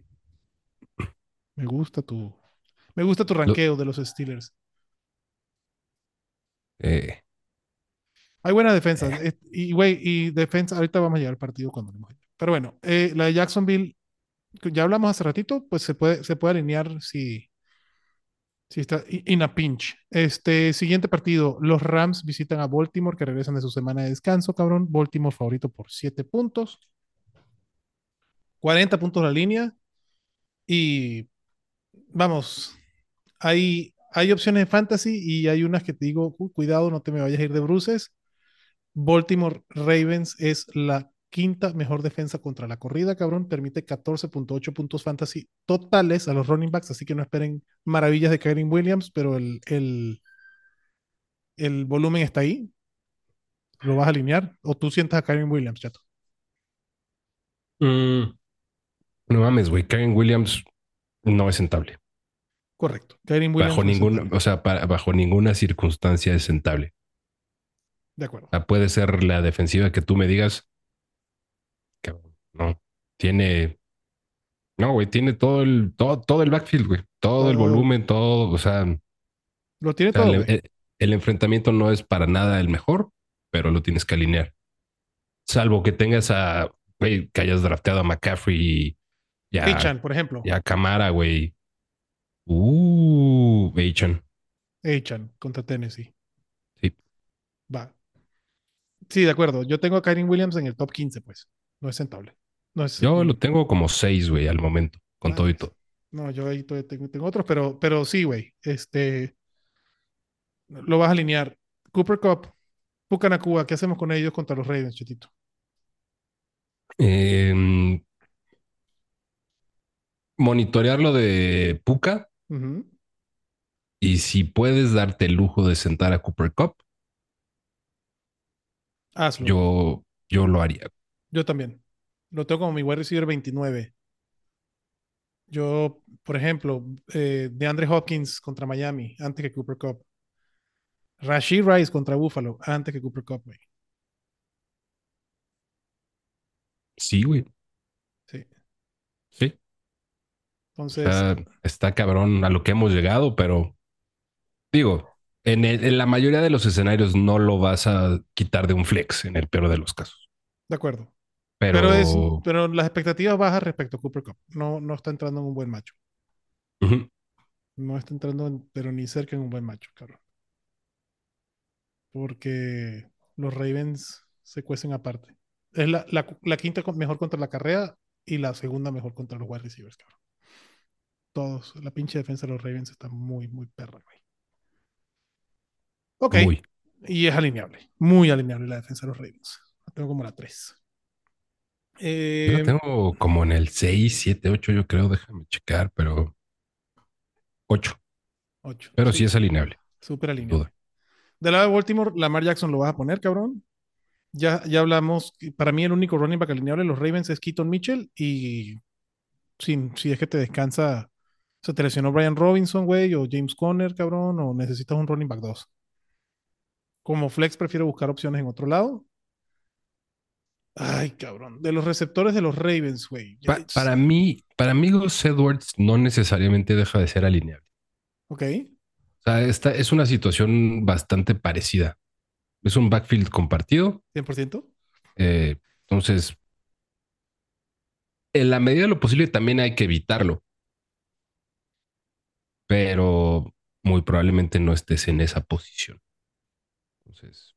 Me gusta tu. Me gusta tu ranqueo de los Steelers. Eh, Hay buena defensa. Eh, Y, güey, y defensa. Ahorita vamos a llegar al partido cuando. Pero bueno, eh, la de Jacksonville, ya hablamos hace ratito, pues se puede, se puede alinear si, si está in a pinch. Este siguiente partido, los Rams visitan a Baltimore, que regresan de su semana de descanso, cabrón. Baltimore favorito por 7 puntos. 40 puntos la línea. Y vamos, hay, hay opciones de fantasy y hay unas que te digo, "Uy, cuidado, no te me vayas a ir de bruces. Baltimore Ravens es la quinta mejor defensa contra la corrida, cabrón. Permite 14.8 puntos fantasy totales a los running backs, así que no esperen maravillas de Kyren Williams, pero el, el, el volumen está ahí. ¿Lo vas a alinear? ¿O tú sientas a Kyren Williams, chato? mm, no mames, güey. Karen Williams no es sentable. Correcto. Kyren Williams. Bajo no ninguna, o sea, para- bajo ninguna circunstancia es sentable. De acuerdo. O sea, puede ser la defensiva que tú me digas. No. Tiene. No, güey, tiene todo el, todo, todo el backfield, güey. Todo el volumen, todo. O sea, Lo tiene o sea, todo. el, el- el enfrentamiento no es para nada el mejor, pero lo tienes que alinear. Salvo que tengas a, güey, que hayas drafteado a McCaffrey y a, Achan, por ejemplo. y a Camara, güey. Uh, Achan. Achan contra Tennessee. Sí. Va. Sí, de acuerdo. Yo tengo a Kyren Williams en el top 15, pues. No es sentable. No es, Yo lo tengo como seis, güey, al momento, con Ah, todo y todo. No, yo ahí todavía tengo, tengo otros, pero, pero sí, güey. Este. Lo vas a alinear. Cooper Cup, Pucanacua, ¿qué hacemos con ellos contra los Ravens, chetito? Eh, monitorear lo de Puka y si puedes darte el lujo de sentar a Cooper Cup, Hazlo. Yo, yo, yo lo haría. también. Lo tengo como mi wide receiver 29. Yo, por ejemplo, eh, de Andre Hopkins contra Miami, antes que Cooper Cup. Rashid Rice contra Buffalo, antes que Cooper Cup, güey. Sí, güey. Sí. Sí. Entonces, está cabrón a lo que hemos llegado, pero digo, en, el- en la mayoría de los escenarios no lo vas a quitar de un flex en el peor de los casos. de acuerdo. Pero, Pero, es, pero las expectativas bajas respecto a Cooper Cup. No, no está entrando en un buen macho. No está entrando, en- pero ni cerca en un buen macho, cabrón. Porque los Ravens se cuecen aparte. Es la, la, la quinta mejor contra la carrera y la segunda mejor contra los wide receivers, cabrón. Todos. La pinche defensa de los Ravens está muy, muy perra, güey. Ok. Muy. Y es alineable. Muy alineable la defensa de los Ravens. La tengo como la 3. Eh, tengo como en el 6, 7, 8, yo creo. Déjame checar, pero 8. 8. Pero sí es alineable. Súper alineable. Del lado de Baltimore, Lamar Jackson lo vas a poner, cabrón. Ya, ya hablamos. Para mí, el único running back alineable de los Ravens es Keaton Mitchell. Y sin, si es que te descansa, se te lesionó Brian Robinson, güey, o James Conner, cabrón, o necesitas un running back 2. Como flex, prefiero buscar opciones en otro lado. Ay, cabrón. De los receptores de los Ravens, güey. Pa- para mí, para mí, Gus Edwards no necesariamente deja de ser alineable. Ok. O sea, esta es una situación bastante parecida. Es un backfield compartido. 100%. eh, entonces, en la medida de lo posible también hay que evitarlo. Pero muy probablemente no estés en esa posición. Entonces,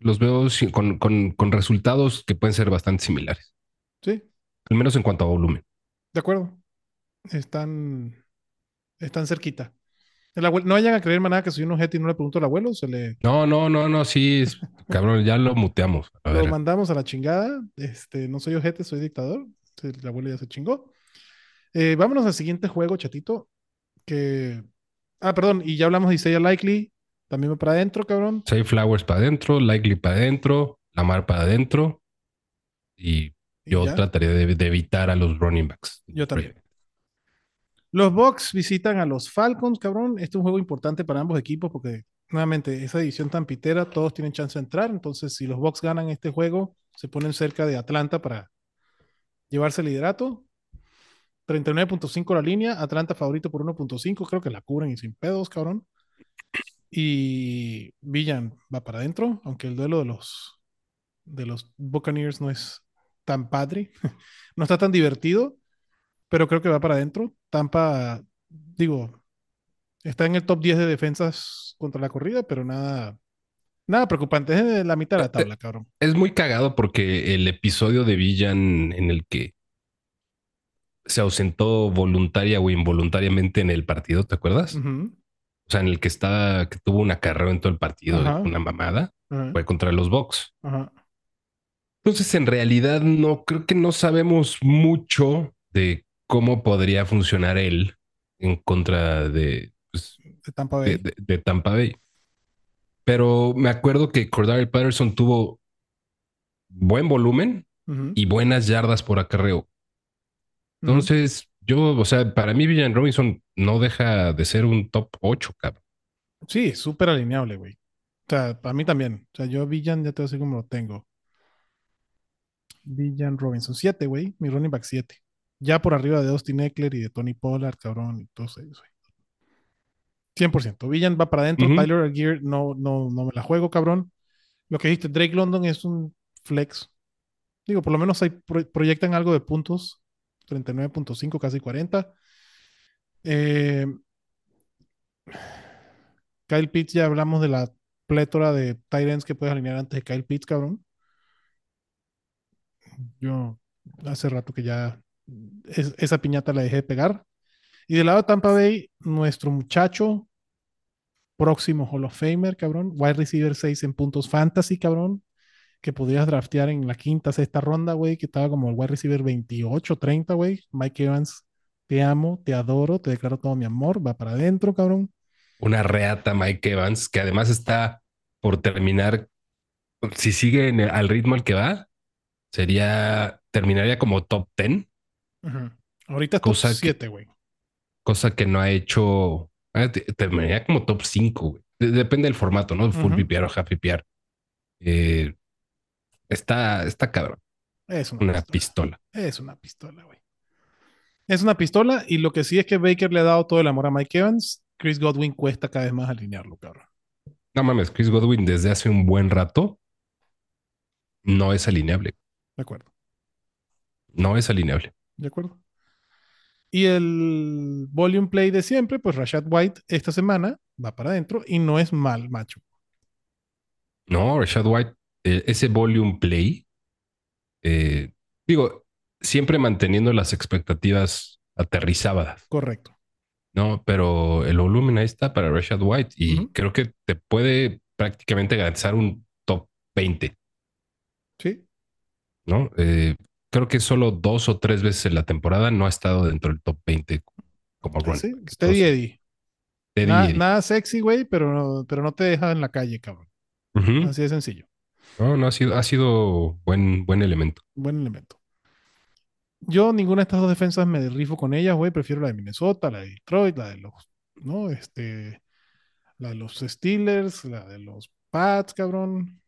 los veo con, con- con resultados que pueden ser bastante similares, Sí, al menos en cuanto a volumen. de acuerdo. Están, están cerquita. El abuelo- no vayan a creer, maná, que soy un ojete y no le pregunto al abuelo. Se le No, no, no, no, sí, es- cabrón, ya lo muteamos. A lo ver, mandamos a la chingada. Este, no soy ojete, soy dictador. El abuelo ya se chingó. Eh, vámonos al siguiente juego, chatito. Que. Ah, perdón, y ya hablamos de Isaiah Likely. También va para adentro, cabrón. Say Flowers para adentro, Likely para adentro, Lamar para adentro. Y Y yo ya. trataría de, de evitar a los running backs. Yo también. Los Bucks visitan a los Falcons, cabrón. Este es un juego importante para ambos equipos porque, nuevamente, esa división tan pitera, todos tienen chance de entrar. Entonces, si los Bucks ganan este juego, se ponen cerca de Atlanta para llevarse el liderato. 39.5 la línea, Atlanta favorito por 1.5, creo que la cubren y sin pedos, cabrón. Y Villan va para adentro, aunque el duelo de los, de los Buccaneers no es tan padre, (laughs) no está tan divertido, pero creo que va para adentro. Tampa, digo, está en el top 10 de defensas contra la corrida, pero nada, nada preocupante. Es de la mitad de la tabla, cabrón. Es muy cagado porque el episodio de Villan en el que se ausentó voluntaria o involuntariamente en el partido, ¿te acuerdas? O sea, en el que estaba, que tuvo una carrera en todo el partido, Ajá. una mamada, ajá, fue contra los ajá. Entonces, en realidad, no creo que no sabemos mucho de cómo podría funcionar él en contra de, pues, De Tampa Bay. de, de- de Tampa Bay. Pero me acuerdo que Cordell Patterson tuvo buen volumen y buenas yardas por acarreo. Entonces, yo, o sea, para mí Villan Robinson no deja de ser un top 8, cabrón. Sí, súper alineable, güey. O sea, para mí también. O sea, yo Villan ya te voy a decir cómo lo tengo. Villan Robinson, 7, güey. Mi running back 7. Ya por arriba de Austin Eckler y de Tony Pollard, cabrón, y todos ellos, güey. 100%. Villan va para adentro. Tyler Algier no, no, no me la juego, cabrón. Lo que dijiste, Drake London es un flex. Digo, por lo menos hay, pro- proyectan algo de puntos. 39.5, casi 40. Eh, Kyle Pitts, ya hablamos de la plétora de ends que puedes alinear antes de Kyle Pitts, cabrón. Yo hace rato que ya es- esa piñata la dejé de pegar. Y del lado de Tampa Bay, nuestro muchacho, próximo Hall of Famer, cabrón. Wide receiver 6 en puntos fantasy, cabrón. Que podrías draftear en la quinta, sexta ronda, güey. Que estaba como el wide receiver 28, 30, güey. Mike Evans, te amo, te adoro, te declaro todo mi amor. Va para adentro, cabrón. Una reata Mike Evans, que además está por terminar. Si sigue en el- al ritmo al que va, sería, terminaría como top 10, Ujú. Ahorita top Cosa que- 7, güey. cosa que no ha hecho. ah, te- Terminaría como top 5, güey. De- Depende del formato, ¿no? Full. PPR o half PPR. Eh, está, está cabrón. Es una, Una pistola. pistola. Es una pistola, güey. Es una pistola y lo que sí es que Baker le ha dado todo el amor a Mike Evans. Chris Godwin cuesta cada vez más alinearlo, cabrón. No mames, Chris Godwin desde hace un buen rato no es alineable. De acuerdo, No es alineable. de acuerdo. Y el volume play de siempre, pues Rashad White esta semana va para adentro y no es mal, macho. No, Rashad White, eh, ese volume play, eh, digo, siempre manteniendo las expectativas aterrizadas. Correcto. No, pero el volumen ahí está para Rashad White y creo que te puede prácticamente garantizar un top 20, Sí. ¿no? Eh, creo que solo dos o tres veces en la temporada no ha estado dentro del top 20 como running Sí. Steady Eddie. Nada, sexy, güey, pero no, pero no te deja en la calle, cabrón. Así de sencillo. No, no ha sido, ha sido buen, buen elemento. Buen elemento. Yo ninguna de estas dos defensas me rifo con ellas, güey. Prefiero la de Minnesota, la de Detroit, la de los, ¿no? Este, la de los Steelers, la de los Pats, cabrón.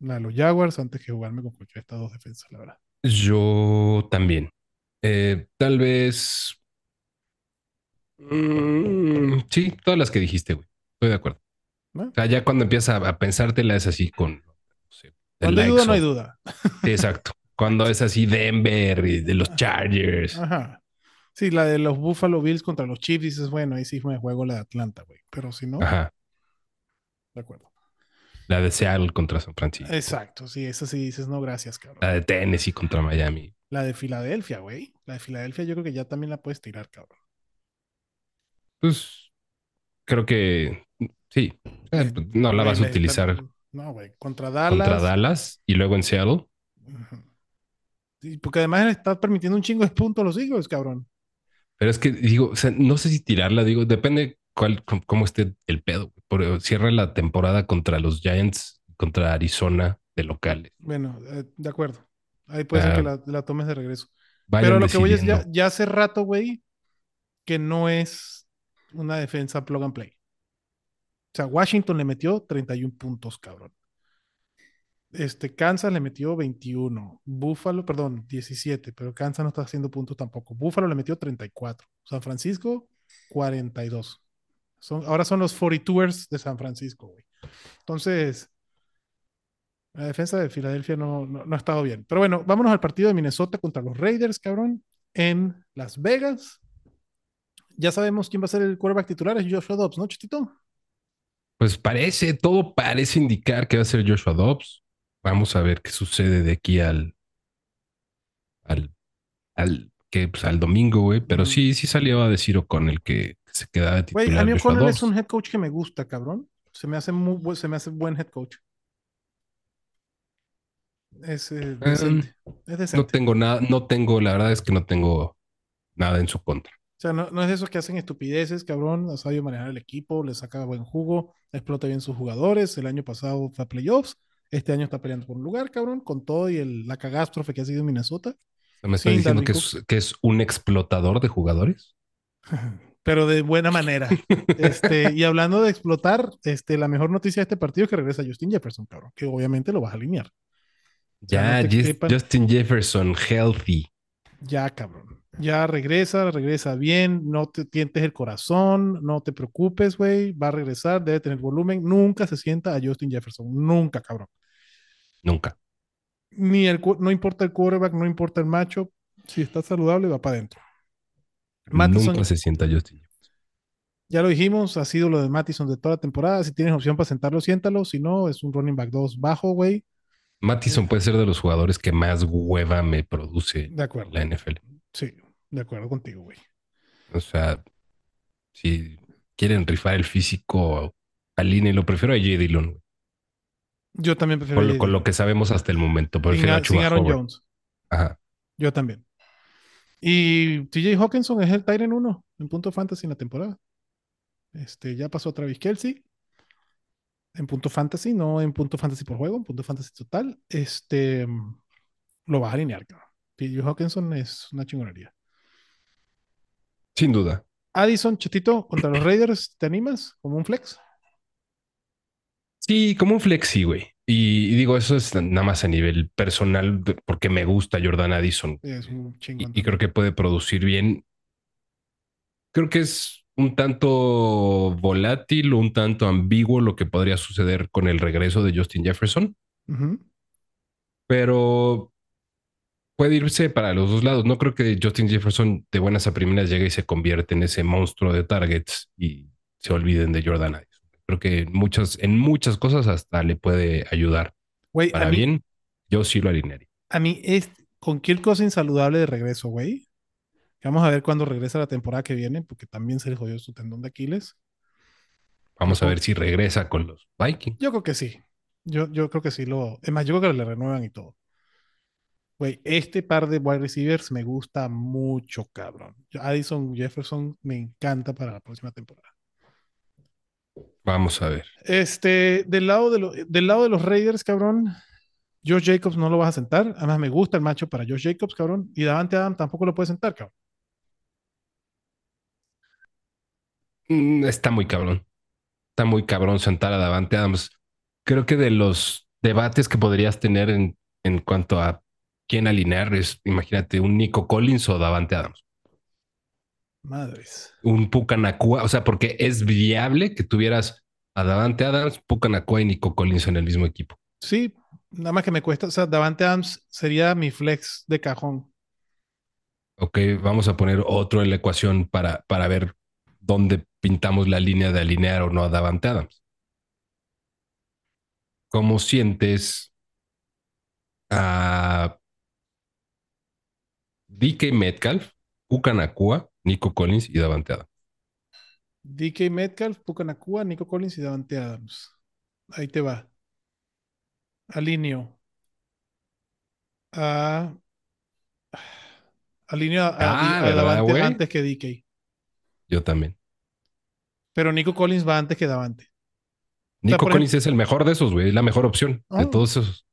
La de los Jaguars, antes que jugarme con cualquiera de estas dos defensas, la verdad. Yo también. Eh, tal vez. Mm, sí, todas las que dijiste, güey. Estoy de acuerdo. ¿no? O sea, ya cuando empiezas a, a pensártela es así con. Cuando hay duda, no hay duda. Sí, exacto. Cuando es así Denver y de los Chargers. Ajá. Sí, la de los Buffalo Bills contra los Chiefs, dices, bueno, ahí sí me juego la de Atlanta, güey. Pero si no, Ajá. de acuerdo. La de Seattle contra San Francisco. Exacto, sí, esa sí dices, no, gracias, cabrón. La de Tennessee contra Miami. La de Filadelfia, güey. La de Filadelfia yo creo que ya también la puedes tirar, cabrón. Pues creo que sí. Eh, no la vas a utilizar No, güey. Contra Dallas. contra Dallas y luego en Seattle. Sí, porque además le estás permitiendo un chingo de puntos a los Eagles, cabrón. Pero es que digo, o sea, no sé si tirarla, digo, depende cuál, cómo- esté el pedo. Porque cierra la temporada contra los Giants, contra Arizona de locales. Bueno, eh, de acuerdo. Ahí puede ser Ah, que la, la tomes de regreso. Pero lo que voy es ya, ya hace rato, güey, que no es una defensa plug and play. O sea, Washington le metió 31 puntos, cabrón. Este, Kansas le metió 21. Buffalo, perdón, 17, pero Kansas no está haciendo puntos tampoco. Buffalo le metió 34. San Francisco, 42. Son, ahora son los 42ers de San Francisco, güey. Entonces, la defensa de Filadelfia no, no, no ha estado bien. Pero bueno, vámonos al partido de Minnesota contra los Raiders, cabrón, en Las Vegas. Ya sabemos quién va a ser el quarterback titular, es Joshua Dobbs, ¿no, Chitito? Pues parece, todo parece indicar que va a ser Joshua Dobbs. Vamos a ver qué sucede de aquí al, al, al, que, pues, al domingo, güey. Pero sí, sí salió a decir con el que se quedaba titular. Güey, a mí O'Connell es Dobbs. un head coach que me gusta, cabrón. Se me hace muy se me hace buen head coach. Es eh, decente. es No decente. tengo nada, no tengo, la verdad es que no tengo nada en su contra. O sea, no, no es de esos que hacen estupideces, cabrón. Ha sabido manejar el equipo, le saca buen jugo, explota bien sus jugadores. El año pasado fue a playoffs. Este año está peleando por un lugar, cabrón, con todo y el, la cagástrofe que ha sido en Minnesota. ¿Me estás diciendo que es, que es un explotador de jugadores? (laughs) Pero de buena manera. Este, y hablando de explotar, este, la mejor noticia de este partido es que regresa Justin Jefferson, cabrón, que obviamente lo vas a alinear. Ya, no quepan- Justin Jefferson, healthy. Ya, cabrón. Ya regresa, regresa bien, no te tientes el corazón, no te preocupes, güey, va a regresar, debe tener volumen, nunca se sienta a Justin Jefferson, nunca, cabrón. Nunca. Ni el, no importa el quarterback, no importa el macho, si está saludable va para adentro. Nunca se sienta Justin. ya lo dijimos, ha sido lo de Mattison de toda la temporada, si tienes opción para sentarlo, siéntalo, si no, es un running back 2 bajo, güey, Mattison puede ser de los jugadores que más hueva me produce de acuerdo. la NFL. Sí, de acuerdo contigo, güey. O sea, si quieren rifar el físico, alineen, lo prefiero a J. Dillon. güey. Yo también prefiero Con, a lo, con J.D. lo que sabemos hasta el momento. Prefiero a a- sin Aaron. Jones. Ajá. Yo también. Y TJ Hawkinson es el Tyrant 1 en punto fantasy en la temporada. Este, ya pasó a Travis Kelsey. En punto fantasy, no en punto fantasy por juego, en punto fantasy total. Este, lo vas a alinear, cabrón. TJ Hawkinson es una chingonería. Sin duda. Addison, chetito, contra los Raiders, ¿te animas? Como un flex. Sí, como un flexi, güey. Y, y digo, eso es nada más a nivel personal, porque me gusta Jordan Addison. Es un Y, chingón. y creo que puede producir bien. Creo que es un tanto volátil, un tanto ambiguo lo que podría suceder con el regreso de Justin Jefferson, pero puede irse para los dos lados. No creo que Justin Jefferson de buenas a primeras llegue y se convierte en ese monstruo de targets y se olviden de Jordan Addison. Creo que en muchas, en muchas cosas hasta le puede ayudar. Para mí, bien, yo sí lo alinearía. a mí es con Kirk Cousins saludable de regreso, güey. Vamos a ver cuándo regresa la temporada que viene, porque también se le jodió su tendón de Aquiles. Vamos a ver si regresa con los Vikings. Yo creo que sí. Yo, yo creo que sí lo. Es más, yo creo que le renuevan y todo. Güey, este par de wide receivers me gusta mucho, cabrón. Addison Jefferson me encanta para la próxima temporada. Vamos a ver. Este, del lado de, lo- del lado de los Raiders, cabrón, Josh Jacobs no lo vas a sentar. Además, me gusta el macho para Josh Jacobs, cabrón. Y Davante Adam tampoco lo puedes sentar, cabrón. Mm, Está muy cabrón. Está muy cabrón sentar a Davante Adams. Creo que de los debates que podrías tener en, en cuanto a quién alinear es, imagínate, un Nico Collins o Davante Adams. Madres. Un Puka Nakua. O sea, porque es viable que tuvieras a Davante Adams, Puka Nakua y Nico Collins en el mismo equipo. Sí, nada más que me cuesta. O sea, Davante Adams sería mi flex de cajón. Ok, vamos a poner otro en la ecuación para, para ver dónde pintamos la línea de alinear o no a Davante Adams. ¿Cómo sientes a DK Metcalf, Puka Nakua, Nico Collins y Davante Adams? DK Metcalf, Puka Nakua, Nico Collins y Davante Adams. Ahí te va. Alineo. A. Alineo a, a- Ah, a ¿verdad, Davante güey? antes que DK. Yo también. Pero Nico Collins va antes que Davante. Nico Collins es el mejor de esos, güey. Es la mejor opción de Ah. todos esos.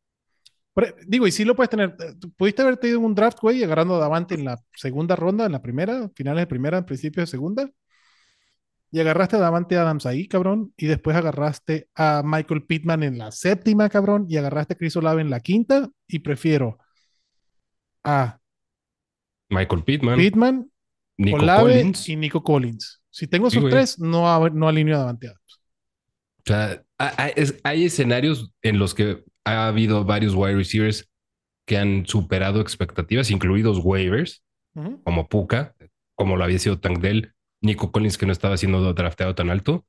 Pero, digo, y sí lo puedes tener. eh, Pudiste haberte ido en un draft, güey, agarrando a Davante en la segunda ronda, en la primera, finales de primera, principios de segunda. Y agarraste a Davante Adams ahí, cabrón. Y después agarraste a Michael Pittman en la séptima, cabrón. Y agarraste a Chris Olave en la quinta. Y prefiero a Michael Pittman, Pittman, Nico Olave Collins. y Nico Collins. Si tengo Sí, esos güey. tres, no, no alineo a Davante Adams. O sea, hay escenarios en los que ha habido varios wide receivers que han superado expectativas, incluidos waivers, como Puka, como lo había sido Tank Dell, Nico Collins, que no estaba siendo drafteado tan alto,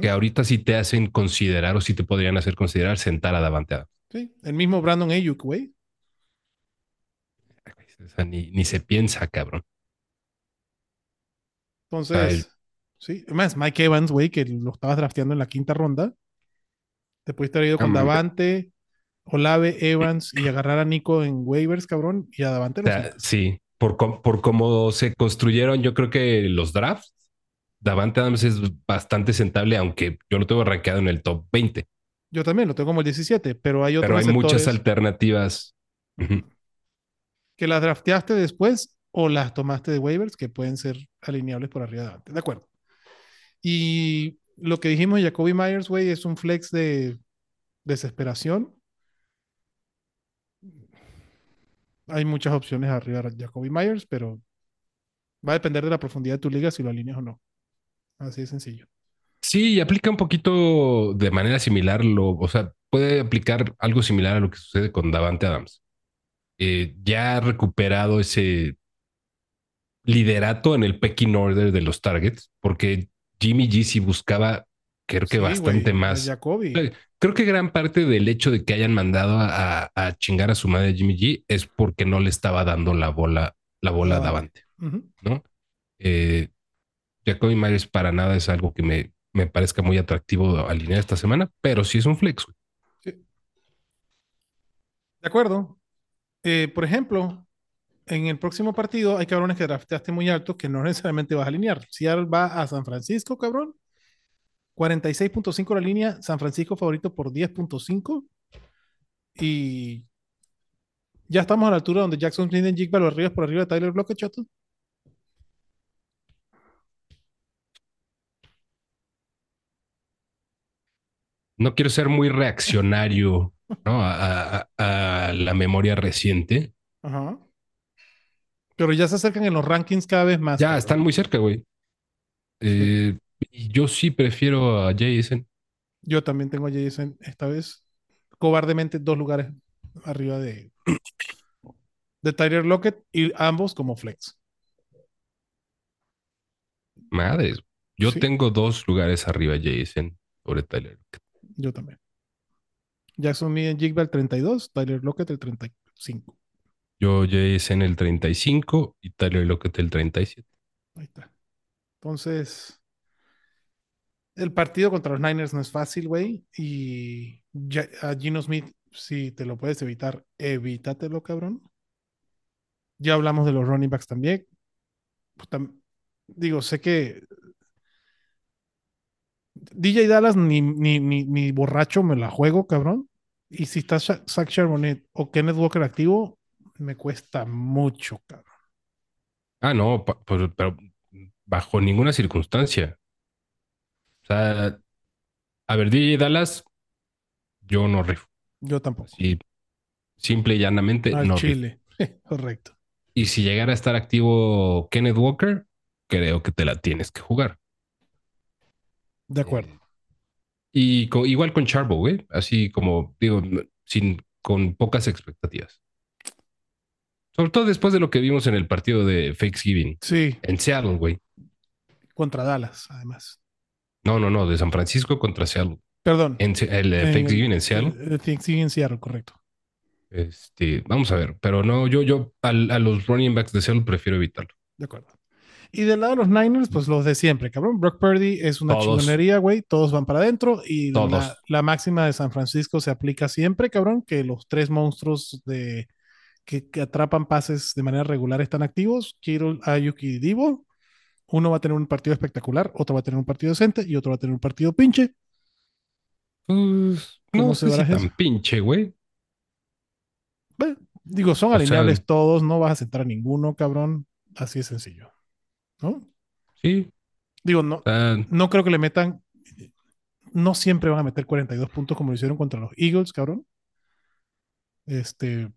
que ahorita sí te hacen considerar o sí te podrían hacer considerar sentar a Davante. Sí, el mismo Brandon Ayuk, güey. O sea, ni, ni se piensa, cabrón. Entonces, sí. Además, Mike Evans, güey, que lo estabas drafteando en la quinta ronda. Te pudiste haber ido con Hombre. Davante, Olave, Evans y agarrar a Nico en waivers, cabrón, y a Davante O sea, sí, por, por cómo se construyeron, yo creo que los drafts, Davante Adams es bastante sentable, aunque yo lo tengo rankeado en el top 20, Yo también lo tengo como el 17, pero hay otros pero hay muchas alternativas. Que las drafteaste después o las tomaste de waivers que pueden ser alineables por arriba de Davante. De acuerdo. Y lo que dijimos, Jacoby Myers, güey, es un flex de desesperación. Hay muchas opciones arriba de Jacoby Myers, pero va a depender de la profundidad de tu liga si lo alineas o no. Así de sencillo. Sí, aplica un poquito de manera similar, lo, o sea, puede aplicar algo similar a lo que sucede con Davante Adams. Eh, ya ha recuperado ese liderato en el pecking order de los targets, porque Jimmy G sí buscaba, creo que Sí, bastante más. Eh, Creo que gran parte del hecho de que hayan mandado a, chingar a su madre Jimmy G es porque no le estaba dando la bola, la bola a Davante. Davante, Ujú. ¿no? Eh, Jacoby Myers para nada es algo que me, me parezca muy atractivo alinear esta semana, pero sí es un flex. güey. De acuerdo. Eh, por ejemplo, en el próximo partido hay cabrones que drafteaste muy altos que no (laughs) necesariamente vas a alinear. Seattle va a San Francisco, cabrón. 46.5 la línea. San Francisco favorito por 10.5. Y ya estamos a la altura donde Jackson Smith en Jigba lo arriba por arriba de Tyler Blockett, chato. No quiero ser muy reaccionario ¿no? a, a- a la memoria reciente. Ajá. Pero ya se acercan en los rankings cada vez más. Ya están muy cerca, güey. Eh, y yo sí prefiero a Jason. Yo también tengo a Jason esta vez cobardemente dos lugares arriba de, de Tyler Lockett y ambos como flex. Madres. Yo Sí. tengo dos lugares arriba de Jason sobre Tyler. Yo también. Jackson Smith en Jigba el 32, Tyler Lockett el 35. Yo Jason el 35 y Tyler Lockett el 37. Ahí está. Entonces, el partido contra los Niners no es fácil, güey. Y ya- a Gino Smith, si te lo puedes evitar, evítatelo, cabrón. Ya hablamos de los running backs también. Puta, digo, sé que DJ Dallas ni, ni, ni, borracho me la juego, cabrón. Y si está Zach Charbonnet o Kenneth Walker activo, me cuesta mucho, cabrón. Ah, no, pero, pero bajo ninguna circunstancia. Sea, a ver, DJ Dallas, yo no rifo. Yo tampoco. Así, simple y llanamente, Al no rifo. Chile. (laughs) Correcto. Y si llegara a estar activo Kenneth Walker, creo que te la tienes que jugar. De acuerdo. Y co- igual con Charbo, güey. Así como, digo, sin, con pocas expectativas. Sobre todo después de lo que vimos en el partido de Thanksgiving Sí, en Seattle, güey. contra Dallas, además. No, no, no, de San Francisco contra Seattle. Perdón. En, el En- Thanksgiving en Seattle. Eh, eh, Thanksgiving en Seattle, correcto. Este, vamos a ver, pero no, yo, yo al- a los running backs de Seattle prefiero evitarlo. De acuerdo. Y del lado de los Niners, pues los de siempre, cabrón. Brock Purdy es una Todos. chingonería, güey. Todos van para adentro. Y la, la máxima de San Francisco se aplica siempre, cabrón, que los tres monstruos de que, que atrapan pases de manera regular están activos. Kittle, Ayuk y Divo. Uno va a tener un partido espectacular, otro va a tener un partido decente y otro va a tener un partido pinche. Pues ¿Cómo no se sé si tan pinche, güey. Bueno, digo, son O sea- alineables todos, no vas a sentar a ninguno, cabrón. Así es sencillo. ¿No? Sí. Digo, no, no creo que le metan. No siempre van a meter 42 puntos como lo hicieron contra los Eagles, cabrón. Este.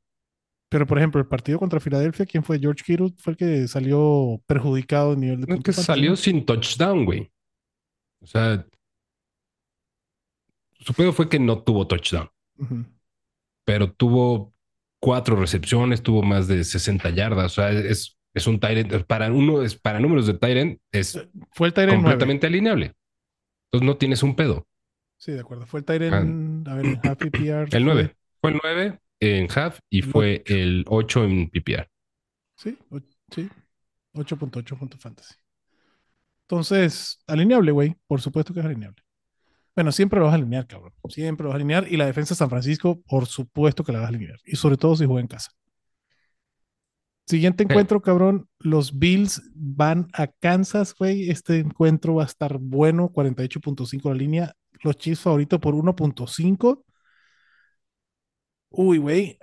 Pero, por ejemplo, el partido contra Filadelfia, ¿quién fue? George Kittle fue el que salió perjudicado en nivel de es que salió sin touchdown, güey. O sea, su pedo fue que no tuvo touchdown, pero tuvo cuatro recepciones, tuvo más de 60 yardas. O sea, es, es un Tyrant. Para uno, es para números de Tyrant, es Fue el Tyrant 9. completamente alineable. Entonces no tienes un pedo. Sí, de acuerdo. Fue el Tyrant. A ver, Happy PR. (clears throat) El 9. Fue el 9 en half y fue el 8 en PPR. Sí, o- sí. 8.8 puntos fantasy. Entonces, alineable, güey. Por supuesto que es alineable. Bueno, siempre lo vas a alinear, cabrón. Siempre lo vas a alinear. Y la defensa de San Francisco, por supuesto que la vas a alinear. Y sobre todo si juega en casa. Siguiente encuentro, cabrón. Los Bills van a Kansas, güey. Este encuentro va a estar bueno. 48.5 la línea. Los Chiefs favoritos por 1.5. Uy, güey.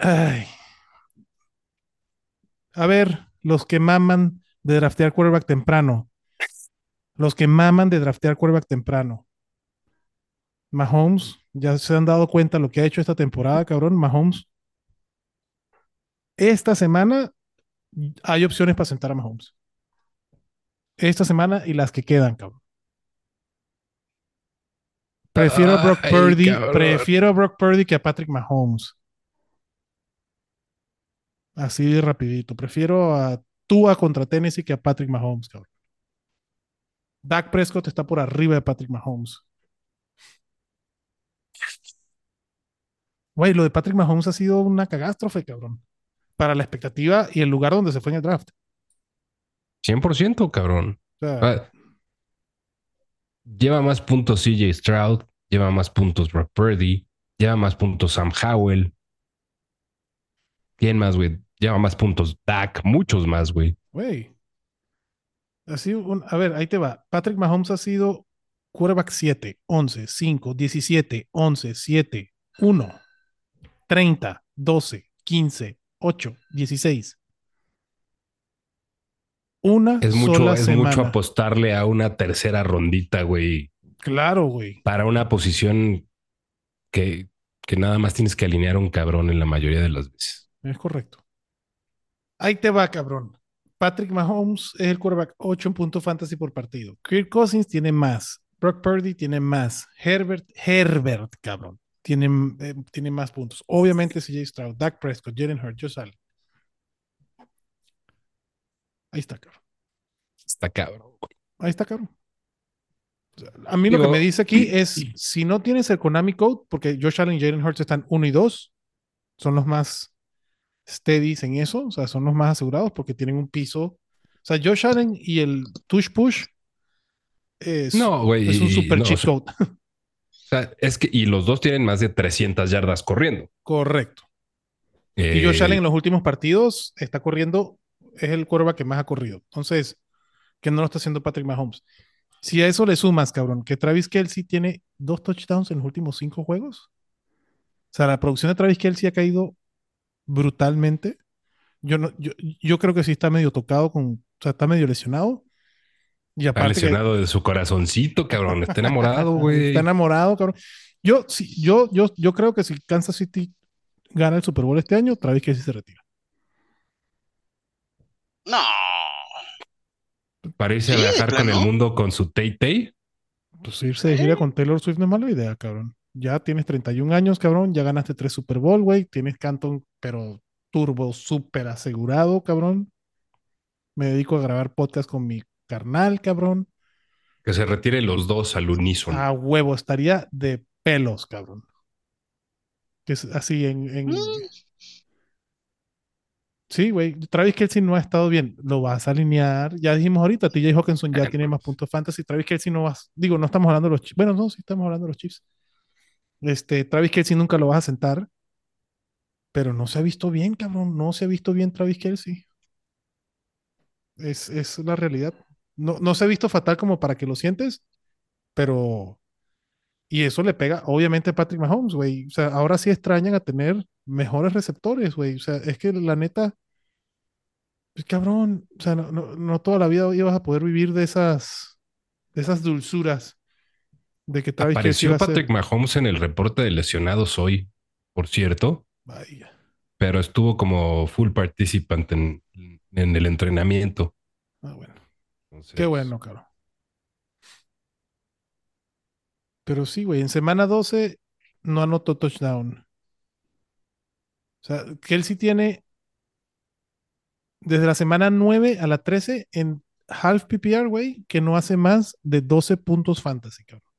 A ver, los que maman de draftear quarterback temprano. Los que maman de draftear quarterback temprano. Mahomes, ya se han dado cuenta lo que ha hecho esta temporada, cabrón. Mahomes. Esta semana hay opciones para sentar a Mahomes. Esta semana y las que quedan, cabrón. Prefiero a Brock Ay, Purdy, cabrón. prefiero a Brock Purdy que a Patrick Mahomes. Así rapidito. Prefiero a Tua contra Tennessee que a Patrick Mahomes, cabrón. Dak Prescott está por arriba de Patrick Mahomes. Güey, lo de Patrick Mahomes ha sido una catástrofe, cabrón. Para la expectativa y el lugar donde se fue en el draft. 100%, cabrón. O sea, Ah, Lleva más puntos CJ Stroud, lleva más puntos Brock Purdy, lleva más puntos Sam Howell. ¿Quién más, güey? Lleva más puntos Dak, muchos más, güey. güey. Sido un- a ver, ahí te va. Patrick Mahomes ha sido quarterback 7, 11, 5, 17, 11, 7, 1, 30, 12, 15, 8, 16. Una Es mucho, sola es semana. mucho apostarle a una tercera rondita, güey, Claro, güey. para una posición que, que nada más tienes que alinear a un cabrón en la mayoría de las veces. Es correcto. Ahí te va, cabrón. Patrick Mahomes es el quarterback 8 en puntos fantasy por partido. Kirk Cousins tiene más. Brock Purdy tiene más. Herbert, Herbert, cabrón. Tiene, eh, tiene más puntos. Obviamente CJ Stroud, Dak Prescott, Jalen Hurts, Josh Allen. Ahí está, cabrón. Está cabrón. Ahí está, cabrón. O sea, a mí lo que me dice aquí (clears throat) es, si no tienes el Konami Code, porque Josh Allen y Jalen Hurts están 1 y 2, son los más steadies en eso, o sea, son los más asegurados porque tienen un piso. O sea, Josh Allen y el Tush Push es, No, es un super no, cheat o sea, code. (laughs) o sea, es que, y los dos tienen más de 300 yardas corriendo. Correcto. Y Eh, Josh Allen en los últimos partidos está corriendo, es el quarterback que más ha corrido. Entonces, que no lo está haciendo Patrick Mahomes. Si a eso le sumas, cabrón, que Travis Kelsey tiene dos touchdowns en los últimos cinco juegos. O sea, la producción de Travis Kelsey ha caído brutalmente. Yo, no, yo, yo creo que sí está medio tocado con, o sea, está medio lesionado. Y Está que- lesionado de su corazoncito, cabrón. Está enamorado, (laughs) güey. Está enamorado, cabrón. Yo, sí, yo, yo, yo creo que si Kansas City gana el Super Bowl este año, Travis Kelsey se retira. No. Para irse a Sí, de viajar con el mundo con su Tay Tay. Pues irse de gira con Taylor Swift no es mala idea, cabrón. Ya tienes 31 años, cabrón. Ya ganaste tres Super Bowl, güey. Tienes Canton, pero turbo súper asegurado, cabrón. Me dedico a grabar podcast con mi carnal, cabrón. Que se retire los dos al unísono. A huevo, estaría de pelos, cabrón. Que es así en. en-. Sí, güey. Travis Kelsey no ha estado bien. Lo vas a alinear. Ya dijimos ahorita, TJ Hawkinson ya tiene más puntos fantasy. Travis Kelsey no vas. Digo, no estamos hablando de los Chiefs. Bueno, no, sí estamos hablando de los Chiefs. Este, Travis Kelsey nunca lo vas a sentar. Pero no se ha visto bien, cabrón. No se ha visto bien Travis Kelsey. Es, es la realidad. No, no se ha visto fatal como para que lo sientes, pero. Y eso le pega, obviamente, a Patrick Mahomes, güey. O sea, ahora sí extrañan a tener mejores receptores, güey. O sea, es que la neta. Pues, cabrón. O sea, no, no, no toda la vida ibas a poder vivir de esas. De esas dulzuras. De que Apareció ser- Patrick Mahomes en el reporte de lesionados hoy, por cierto, Vaya. pero estuvo como full participante en, en el entrenamiento. Ah, bueno. Entonces, Qué bueno, cabrón. Pero sí, güey, en semana 12 no anotó touchdown. O sea, Kelsey tiene desde la semana 9 a la 13 en half PPR, güey, que no hace más de 12 puntos fantasy, cabrón.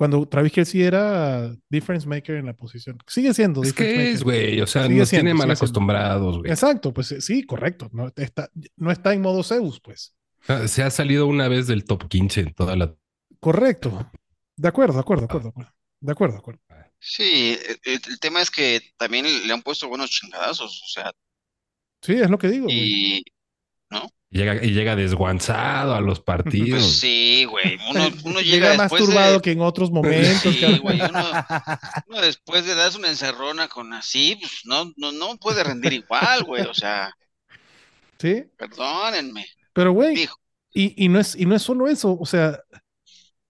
Cuando Travis Kelsey era difference maker en la posición. Sigue siendo Es difference que maker. es, güey. O sea, Sigue nos siendo, tiene mal acostumbrados, güey. Exacto, pues eh, sí, correcto. No está, no está en modo Zeus, pues. Sea, Se ha salido una vez del top 15 en toda la. Correcto. De acuerdo, de acuerdo, de acuerdo, de acuerdo. De acuerdo, de acuerdo. Sí, el, el tema es que también le han puesto buenos chingadazos, o sea, Sí, es lo que digo, güey. Y Llega, y llega desguanzado a los partidos. pues sí, güey, uno, uno (laughs) Llega, llega, más turbado de, que en otros momentos. Sí, cabrón. güey, uno- (laughs) uno después de darse una encerrona con así, pues no, no, no puede rendir igual, güey, o sea, Sí, perdónenme, pero güey, y, y no es, y no es solo eso, o sea,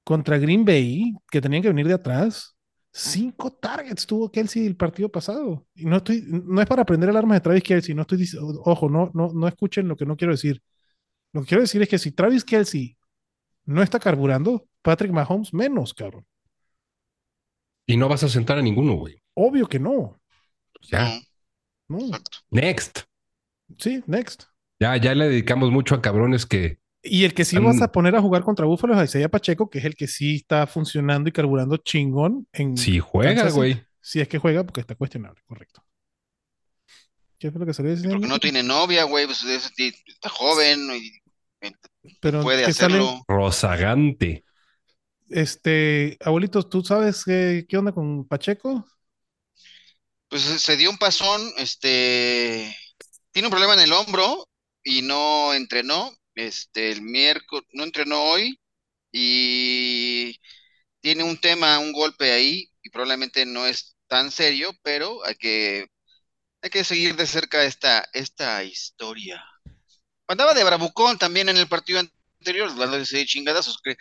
contra Green Bay, que tenían que venir de atrás, cinco targets tuvo Kelsey el partido pasado. Y no estoy, no es para aprender alarmas de Travis Kelsey, no estoy diciendo, ojo, no, no, no escuchen lo que no quiero decir. Lo que quiero decir es que si Travis Kelsey no está carburando, Patrick Mahomes menos, cabrón. Y no vas a sentar a ninguno, güey. Obvio que no. Ya. no. Next. Sí, next. Ya, ya le dedicamos mucho a cabrones que Y el que sí An- vas a poner a jugar contra Búfalo es a Isaiah Pacheco, que es el que sí está funcionando y carburando chingón en si juega, güey. Si es que juega, porque está cuestionable, correcto. ¿Qué es lo que se le dice? Porque no tiene novia, güey, pues es- está joven y Pero puede que sale, hacerlo. Rozagante. este, abuelitos, ¿tú sabes qué, qué onda con Pacheco? Pues se dio un pasón, este, tiene un problema en el hombro y no entrenó, este, el miércoles, no entrenó hoy y tiene un tema, un golpe ahí y probablemente no es tan serio, pero hay que, hay que seguir de cerca esta, esta historia. Andaba de bravucón también en el partido anterior, dándose de chingadazos, cree,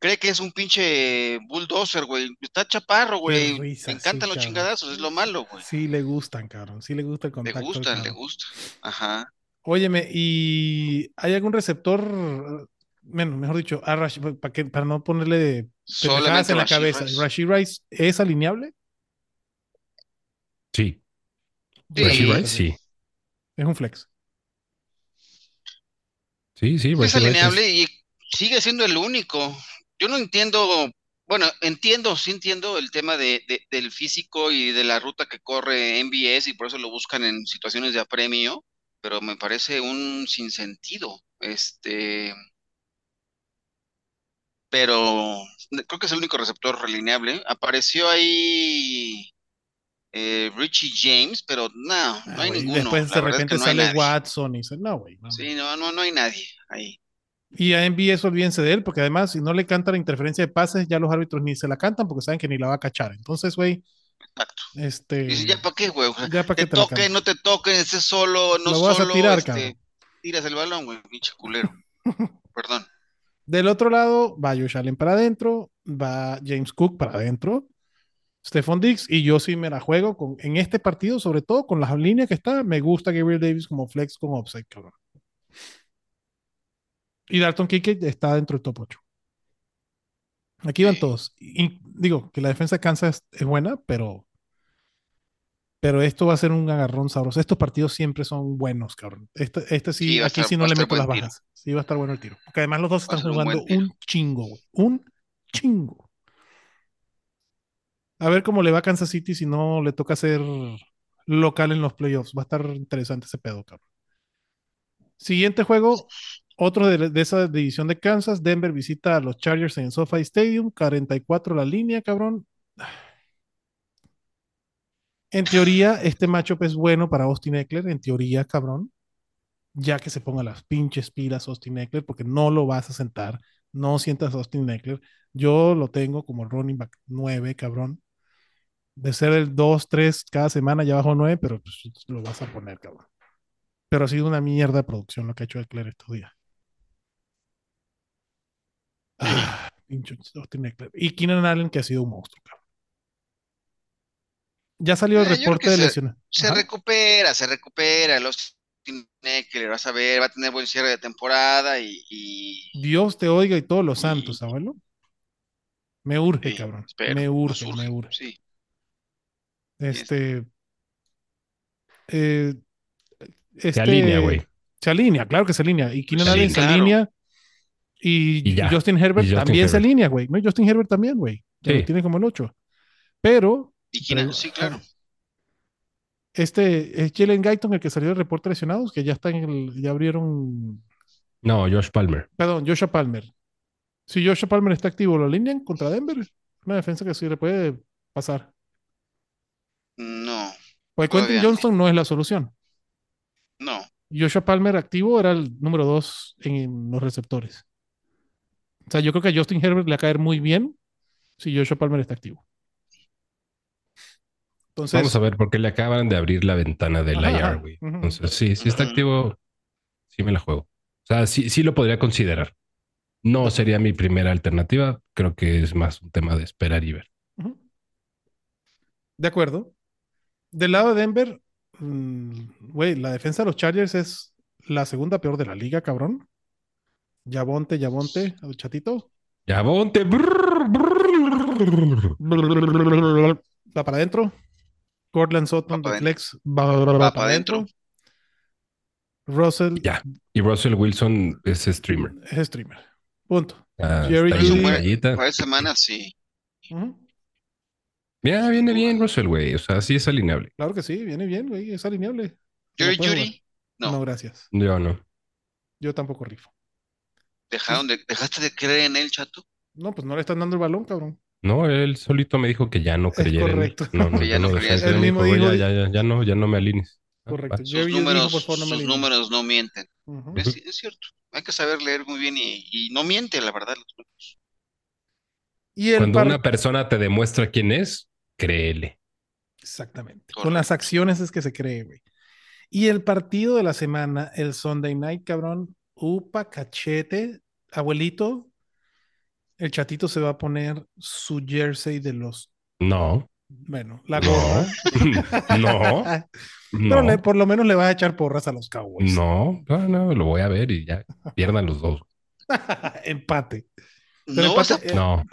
cree que es un pinche bulldozer, güey, está chaparro, güey, le encantan sí, los cabrón. chingadazos, es lo malo, güey. Sí le gustan, cabrón. Sí le gusta el Le contacto. al gusta, le gusta. Ajá. Óyeme, ¿y hay algún receptor, bueno, mejor dicho, a Rash- para, que, para no ponerle pendejadas en la cabeza? Rice. ¿Rashid Rice es alineable? Sí. Sí. Rice, sí. Es un flex. Sí, sí, Es alineable y sigue siendo el único. Yo no entiendo bueno, entiendo, sí entiendo el tema de, de- del físico y de la ruta que corre MBS y por eso lo buscan en situaciones de apremio, pero me parece un sinsentido. Este, pero creo que es el único receptor relineable. Apareció ahí eh, Richie James, pero no, Ah, no hay ninguno. después de es repente que no hay sale nadie. Watson y dice, no, güey. no, Sí, no, no, no hay nadie ahí. Y a MBS olvídense de él, porque además, si no le canta la interferencia de pases, ya los árbitros ni se la cantan porque saben que ni la va a cachar. Entonces, güey, Exacto. este. Dices, ya para qué, güey. (laughs) Ya para qué te toquen, cantan. no te toquen, estés solo, no Lo vas a solo, tirar, este, tiras el balón, güey, pinche culero. (laughs) Perdón. Del otro lado, va Josh Allen para adentro, va James Cook para adentro, Stephon Diggs, y yo sí me la juego con, en este partido, sobre todo con las líneas que está, me gusta Gabriel Davis como flex con cabrón. Y Dalton Kincaid está dentro del top 8. Aquí van Sí. todos. Y digo que la defensa de Kansas es buena, pero pero esto va a ser un agarrón sabroso. Estos partidos siempre son buenos, cabrón. Este, este sí, aquí estar- sí no le meto las tiro. bajas. Sí va a estar bueno el tiro. Porque además los dos Va están un jugando un chingo, güey. Un chingo. A ver cómo le va a Kansas City si no le toca ser local en los playoffs. Va a estar interesante ese pedo, cabrón. Siguiente juego, otro de, de esa división de Kansas. Denver visita a los Chargers en SoFi Stadium. 44 la línea, cabrón. En teoría, este matchup es bueno para Austin Eckler. En teoría, cabrón. Ya que se ponga las pinches pilas Austin Eckler, porque no lo vas a sentar. No sientas a Austin Eckler. Yo lo tengo como running back 9, cabrón. De ser el 2, 3 cada semana, ya bajo 9, pero pues, lo vas a poner, cabrón. Pero ha sido una mierda de producción lo que ha hecho Eckler estos días. Ah, pinche Austin Eckler. Y Keenan Allen, que ha sido un monstruo, cabrón. Ya salió el reporte de lesiones. Se recupera, se recupera. Los que le vas a ver, va a tener buen cierre de temporada y, y- Dios te oiga y todos los Y- santos, abuelo. Me urge, sí, cabrón. espero, me urge, urge, me urge. Sí. Este. eh, Se este- alinea, güey. Se alinea, claro que se alinea. Y Keenan Allen se alinea. alinea. Y, Y ya. Justin Herbert Y Justin también se Herbert. alinea, güey. No, Justin Herbert también, güey. Ya Sí. lo tiene como el 8. Pero. Pero- sí, claro. Este es Jalen Guyton el que salió del reporte lesionados, que ya están en el, ya abrieron. No, Josh Palmer. Perdón, Joshua Palmer. Si Joshua Palmer está activo, lo alinean contra Denver. Una defensa que sí le puede pasar. No, Todavía Quentin. Johnston no es la solución. no. Joshua Palmer activo era el número dos en los receptores. O sea, yo creo que a Justin Herbert le va a caer muy bien si Joshua Palmer está activo. Entonces, Vamos a ver, porque le acaban de abrir la ventana del Ajá, IR, güey. Entonces, sí, si está activo, sí me la juego. O sea, sí, sí lo podría considerar. No sería mi primera alternativa. Creo que es más un tema de esperar y ver. De acuerdo. Del lado de Denver, mm, güey, la defensa de los Chargers es la segunda peor de la liga, cabrón. Yabonte, Yabonte, el chatito. Ya, bonte. Va para adentro. Cortland Sutton, Va flex, va, va Va para adentro. Russell Ya. Y Russell Wilson es streamer. es streamer. Punto. Ah, Jerry esta semana sí. Ujú. Ya viene bien Russell, güey. O sea, sí es alineable. Claro que sí, viene bien, güey, es alineable. Jerry Judy, no. No, gracias. Yo no. Yo tampoco rifo. Dejaron de, dejaste de creer en él, chato. No, pues no le están dando el balón, cabrón. No, él solito me dijo que ya no creyera en. No, no, (laughs) Que yo ya no no creía dejé. en Él él. me mismo dijo, dijo- "Oye, ya, ya, ya no, ya no me alines. Ah, Correcto. Sus números, por favor, no sus números no mienten. Es, es cierto. Hay que saber leer muy bien y, y no miente, la verdad. los números. Y el Cuando par- una persona te demuestra quién es, créele. Exactamente. Con las acciones es que se cree, güey. Y el partido de la semana, el Sunday night, cabrón. Upa, cachete, abuelito. El chatito se va a poner su jersey de los. No, Bueno, la No. gorra. (laughs) no, (laughs) Pero le- no, por lo menos le vas a echar porras a los Cowboys. no, no, no, lo voy a ver y ya pierdan los dos. (laughs) Empate. Pero No vas a empate- eh, No,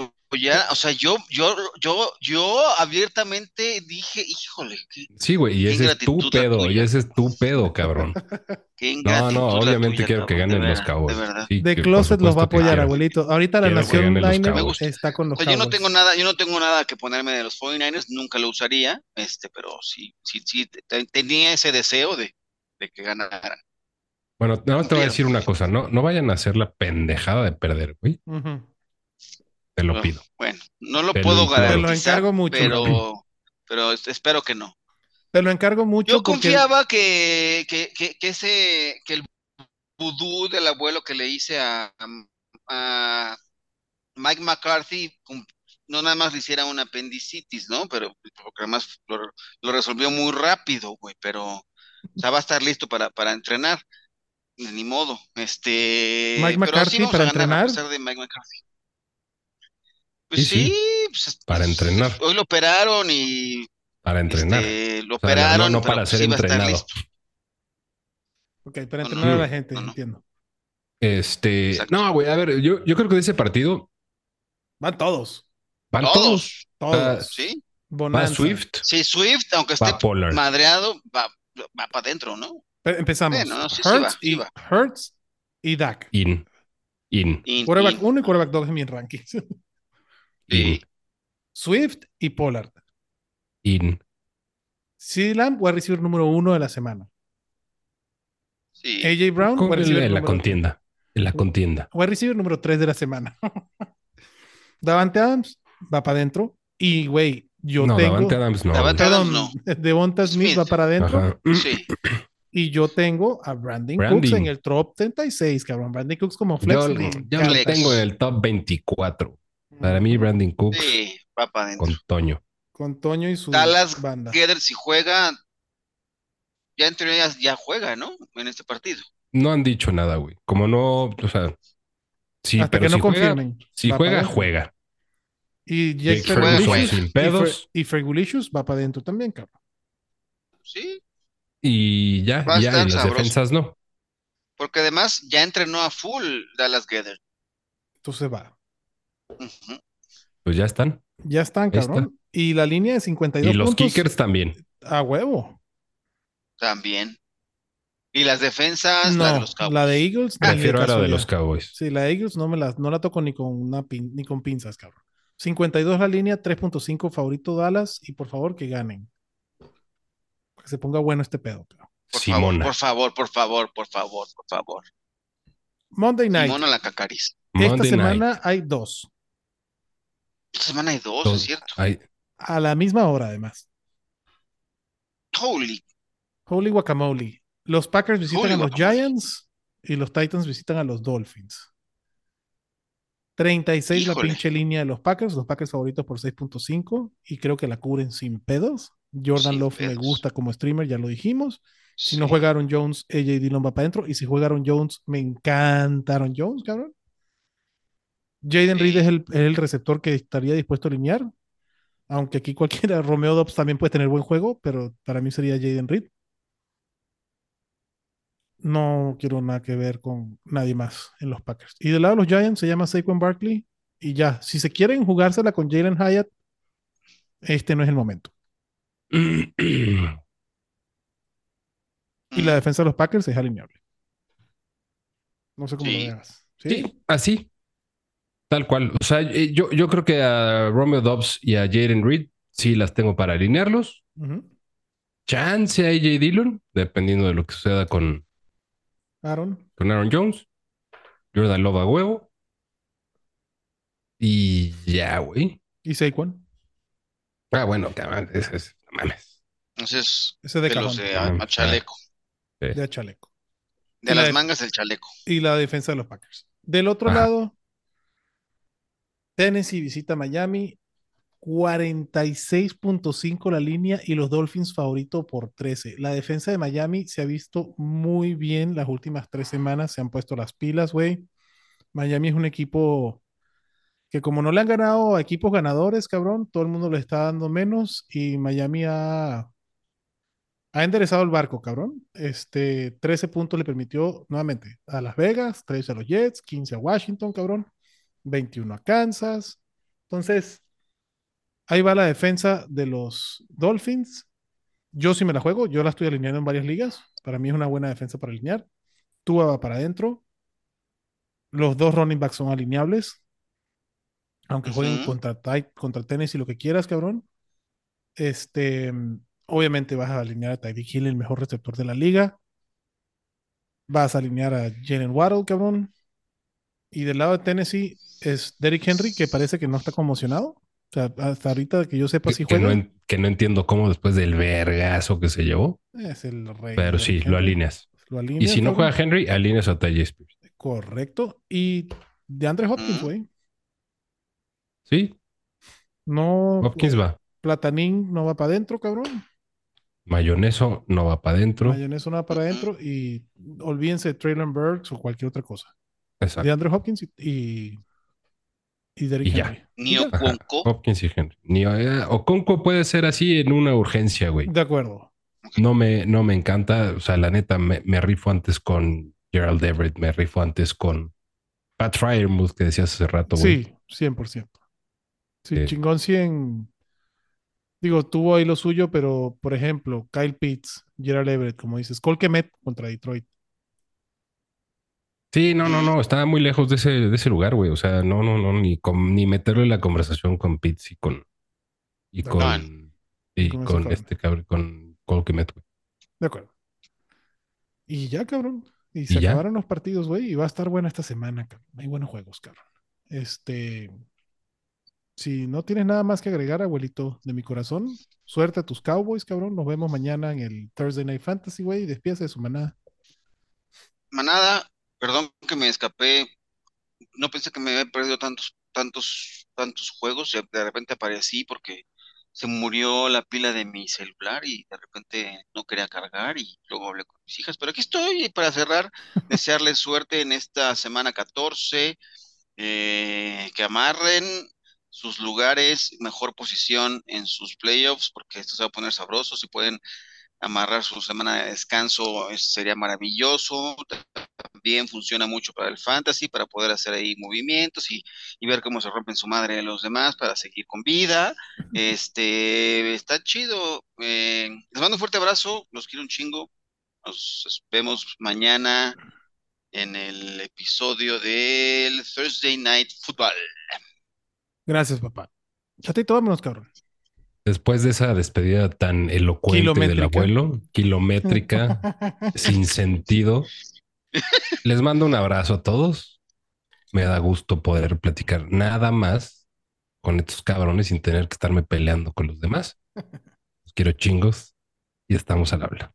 o sea, yo, yo, yo, yo abiertamente dije, híjole, qué, Sí, güey, y ese es tu pedo, y ese es tu pedo, cabrón. (laughs) qué No, no, obviamente tuya, quiero que cabrón, ganen los Cowboys. De verdad. Sí, The Closet los va a apoyar, quiero. abuelito. Ahorita la nación los Diner está con O los sea, yo no tengo nada, yo no tengo nada que ponerme de los 49ers, nunca lo usaría, este, pero sí, sí, sí, te- tenía ese deseo de, de que ganaran. Bueno, nada más te voy a decir una cosa, no, no vayan a hacer la pendejada de perder, güey. Ujú. Te lo pido. Bueno, no lo Te lo puedo imploro. Te lo garantizar, encargo mucho, pero, pero es- espero que no. Te lo encargo mucho Yo porque confiaba que, que, que, que ese, que el vudú del abuelo que le hice a, a Mike McCarthy no nada más le hiciera un apendicitis, ¿no? Pero porque además lo, lo resolvió muy rápido, güey, pero o sea, va a estar listo para, para entrenar. Ni modo. Este, Mike pero McCarthy sí vamos para a ganar entrenar. a pesar de Mike McCarthy. Pues Sí, pues, Para pues, entrenar. Hoy lo operaron y Para entrenar. este, lo O sea, no- operaron, no pero para pues ser sí va entrenado. Ok, para No, entrenar a no, la gente, no, no. entiendo. Este, Exacto. no, güey, a ver, yo, yo creo que de ese partido Van todos. van Todos. todos. Todos. Sí, Va Bonanza. Swift, sí, Swift, aunque esté va Pollard. madreado, va, va para adentro, ¿no? Pe- Empezamos. Bueno, no, sí, sí Hurts, va, sí y, va. Y Dak. In. In. Y- Quarterback y- 1 y quarterback 2 en mi ranking. (laughs) In. Swift y Pollard. In. CeeDee Lamb, wide receiver número 1 de la semana. sí. AJ Brown, en receiver la, en la número- contienda. En la contienda. wide receiver número 3 de la semana. (laughs) Davante Adams va para adentro. Y, güey, yo no, tengo. Davante Adams no. Davante Adams (laughs) Devonta Smith, Smith. va para adentro. (clears throat) Sí, Y yo tengo a Brandon. Cooks en el top 36, cabrón. Brandon Cooks como flex. Yo, yo lo tengo en el top 24. Para mí, Brandon Cooks sí, va para adentro. con Toño. Con Toño y su Dallas banda. Gether, si juega, ya en teoría ya, juega, ¿no? En este partido. No han dicho nada, güey. Como no, o sea, sí, Hasta pero que no si juega, confirmen. si juega, para adentro. juega. Y Jake Ferguson pedos. Y Fergulicious va para adentro también, cabrón. Sí, Y ya, ya, y las sabroso. defensas no. porque además ya entrenó a full Dallas Gether. Entonces va. Pues ya están. Ya están, cabrón. Y la línea de 52 Y los puntos kickers también. a huevo. También. Y las defensas, la de No, los Cowboys. la de Eagles. Prefiero a la de los Cowboys. Sí, la de Eagles no me la, no la toco ni con una pin- ni con pinzas, cabrón. 52 la línea, 3.5 favorito Dallas y por favor que ganen. Que se ponga bueno este pedo. cabrón. Por Simona. favor, por favor, por favor, por favor, por favor. Monday Night. Simona la cacaris. Esta Monday semana night. hay dos. Esta semana hay dos, Dos- es cierto. hay- A la misma hora, además. Holy. Holy guacamole. Los Packers visitan Holy a los guacamole. Giants y los Titans visitan a los Dolphins. 36 la Híjole. pinche línea de los Packers, los Packers favoritos por 6.5 y creo que la cubren sin pedos. Jordan Sin Love me gusta como streamer, ya lo dijimos. Si Sí. no jugaron Jones, AJ Dillon va para adentro. Y si jugaron Jones, me encantaron Jones, cabrón. Jaden. Reed es el, es el receptor que estaría dispuesto a alinear. Aunque aquí cualquiera, (laughs) Romeo Dobbs también puede tener buen juego, pero para mí sería Jaden Reed. No quiero nada que ver con nadie más en los Packers. Y del lado de los Giants se llama Saquon Barkley. Y ya, si se quieren jugársela con Jalen Hyatt, este no es el momento. Y la defensa de los Packers es alineable. No sé cómo Sí. lo veas. ¿Sí? Sí, así. Tal cual. O sea, eh, yo, yo creo que a Romeo Dobbs y a Jaden Reed sí las tengo para alinearlos. Chance a AJ Dillon, dependiendo de lo que suceda con, Aaron. con Aaron Jones. Jordan Love a huevo. Y ya, güey. Y Saquon. Ah, bueno, cabrón, es, es- no mames. Entonces, Ese de de los cajón. de a, a chaleco. De chaleco. De Y la las de- mangas del chaleco. Y la defensa de los Packers. Del otro Ajá. lado, Tennessee visita Miami. 46.5 la línea y los Dolphins favorito por 13. La defensa de Miami se ha visto muy bien las últimas tres semanas. Se han puesto las pilas, güey. Miami es un equipo que como no le han ganado equipos ganadores, cabrón, todo el mundo le está dando menos y Miami ha, ha enderezado el barco, cabrón. Este, 13 puntos le permitió nuevamente a Las Vegas, 13 a los Jets, 15 a Washington, cabrón, 21 a Kansas, Entonces, ahí va la defensa de los Dolphins. Yo sí me la juego, yo la estoy alineando en varias ligas. Para mí es una buena defensa para alinear. Tua va para adentro. Los dos running backs son alineables. Aunque jueguen contra, contra Tennessee, lo que quieras, cabrón. Este, obviamente vas a alinear a Tyreek Hill, el mejor receptor de la liga. Vas a alinear a Jalen Waddle, cabrón. Y del lado de Tennessee es Derrick Henry, que parece que no está conmocionado. O sea, hasta ahorita que yo sepa Que, si que juega. no, que no entiendo cómo después del vergazo que se llevó, Es el rey. pero sí, Henry. lo alineas. Lo Y si no juega Henry, alineas a Tajay Spears. Correcto. Y de Andre Hopkins, Ujú. güey. Sí, No. Hopkins va. Platanín no va para adentro, cabrón. Mayoneso no va para adentro. Mayonesa no va para adentro. Y olvídense de Traylon Burks o cualquier otra cosa. De Exacto. Andre Hopkins y, y, Derrick. Henry. Ni Oconco. Hopkins y Henry. Ni, eh, Oconco puede ser así en una urgencia, güey. De acuerdo. No me, no me encanta. O sea, la neta, me, me rifo antes con Gerald Everett, me rifo antes con Pat Fryermuth, que decías hace rato, güey. Sí, 100%. Sí, Sí. chingón 100. Digo, tuvo ahí lo suyo, pero por ejemplo, Kyle Pitts, Gerald Everett, como dices, Cole contra Detroit. Sí, no, no, no, estaba muy lejos de ese, de ese lugar, güey. O sea, no, no, no, ni, con, ni meterlo en la conversación con Pitts y con y No. con, y Con este cabrón, con Colquimet, güey. De acuerdo. Y ya, cabrón. Y se acabaron los partidos, güey. Y va a estar buena esta semana, cabrón. Hay buenos juegos, cabrón. Este. Si no tienes nada más que agregar, abuelito de mi corazón, suerte a tus Cowboys, cabrón. Nos vemos mañana en el Thursday Night Fantasy, güey. Despídase de su manada. Manada, perdón que me escapé. No pensé que me había perdido tantos, tantos, tantos juegos. Ya de repente aparecí porque se murió la pila de mi celular y de repente no quería cargar y luego hablé con mis hijas. Pero aquí estoy y para cerrar, (laughs) desearles suerte en esta semana 14, eh, que amarren sus lugares, mejor posición en sus playoffs, porque esto se va a poner sabroso. Si pueden amarrar su semana de descanso, es- sería maravilloso. También funciona mucho para el fantasy, para poder hacer ahí movimientos y, y ver cómo se rompen su madre los demás para seguir con vida. Este, está chido. Eh, les mando un fuerte abrazo, los quiero un chingo. Nos vemos mañana en el episodio del Thursday Night Football. Gracias, papá. Chatito, vámonos, cabrón. Después de esa despedida tan elocuente del abuelo, kilométrica, (laughs) sin sentido, les mando un abrazo a todos. Me da gusto poder platicar nada más con estos cabrones sin tener que estarme peleando con los demás. Los quiero chingos y estamos al habla.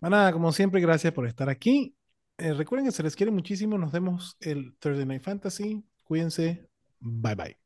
Manada, como siempre, gracias por estar aquí. Eh, recuerden que se les quiere muchísimo. Nos vemos el Thursday Night Fantasy. Cuídense. Bye bye.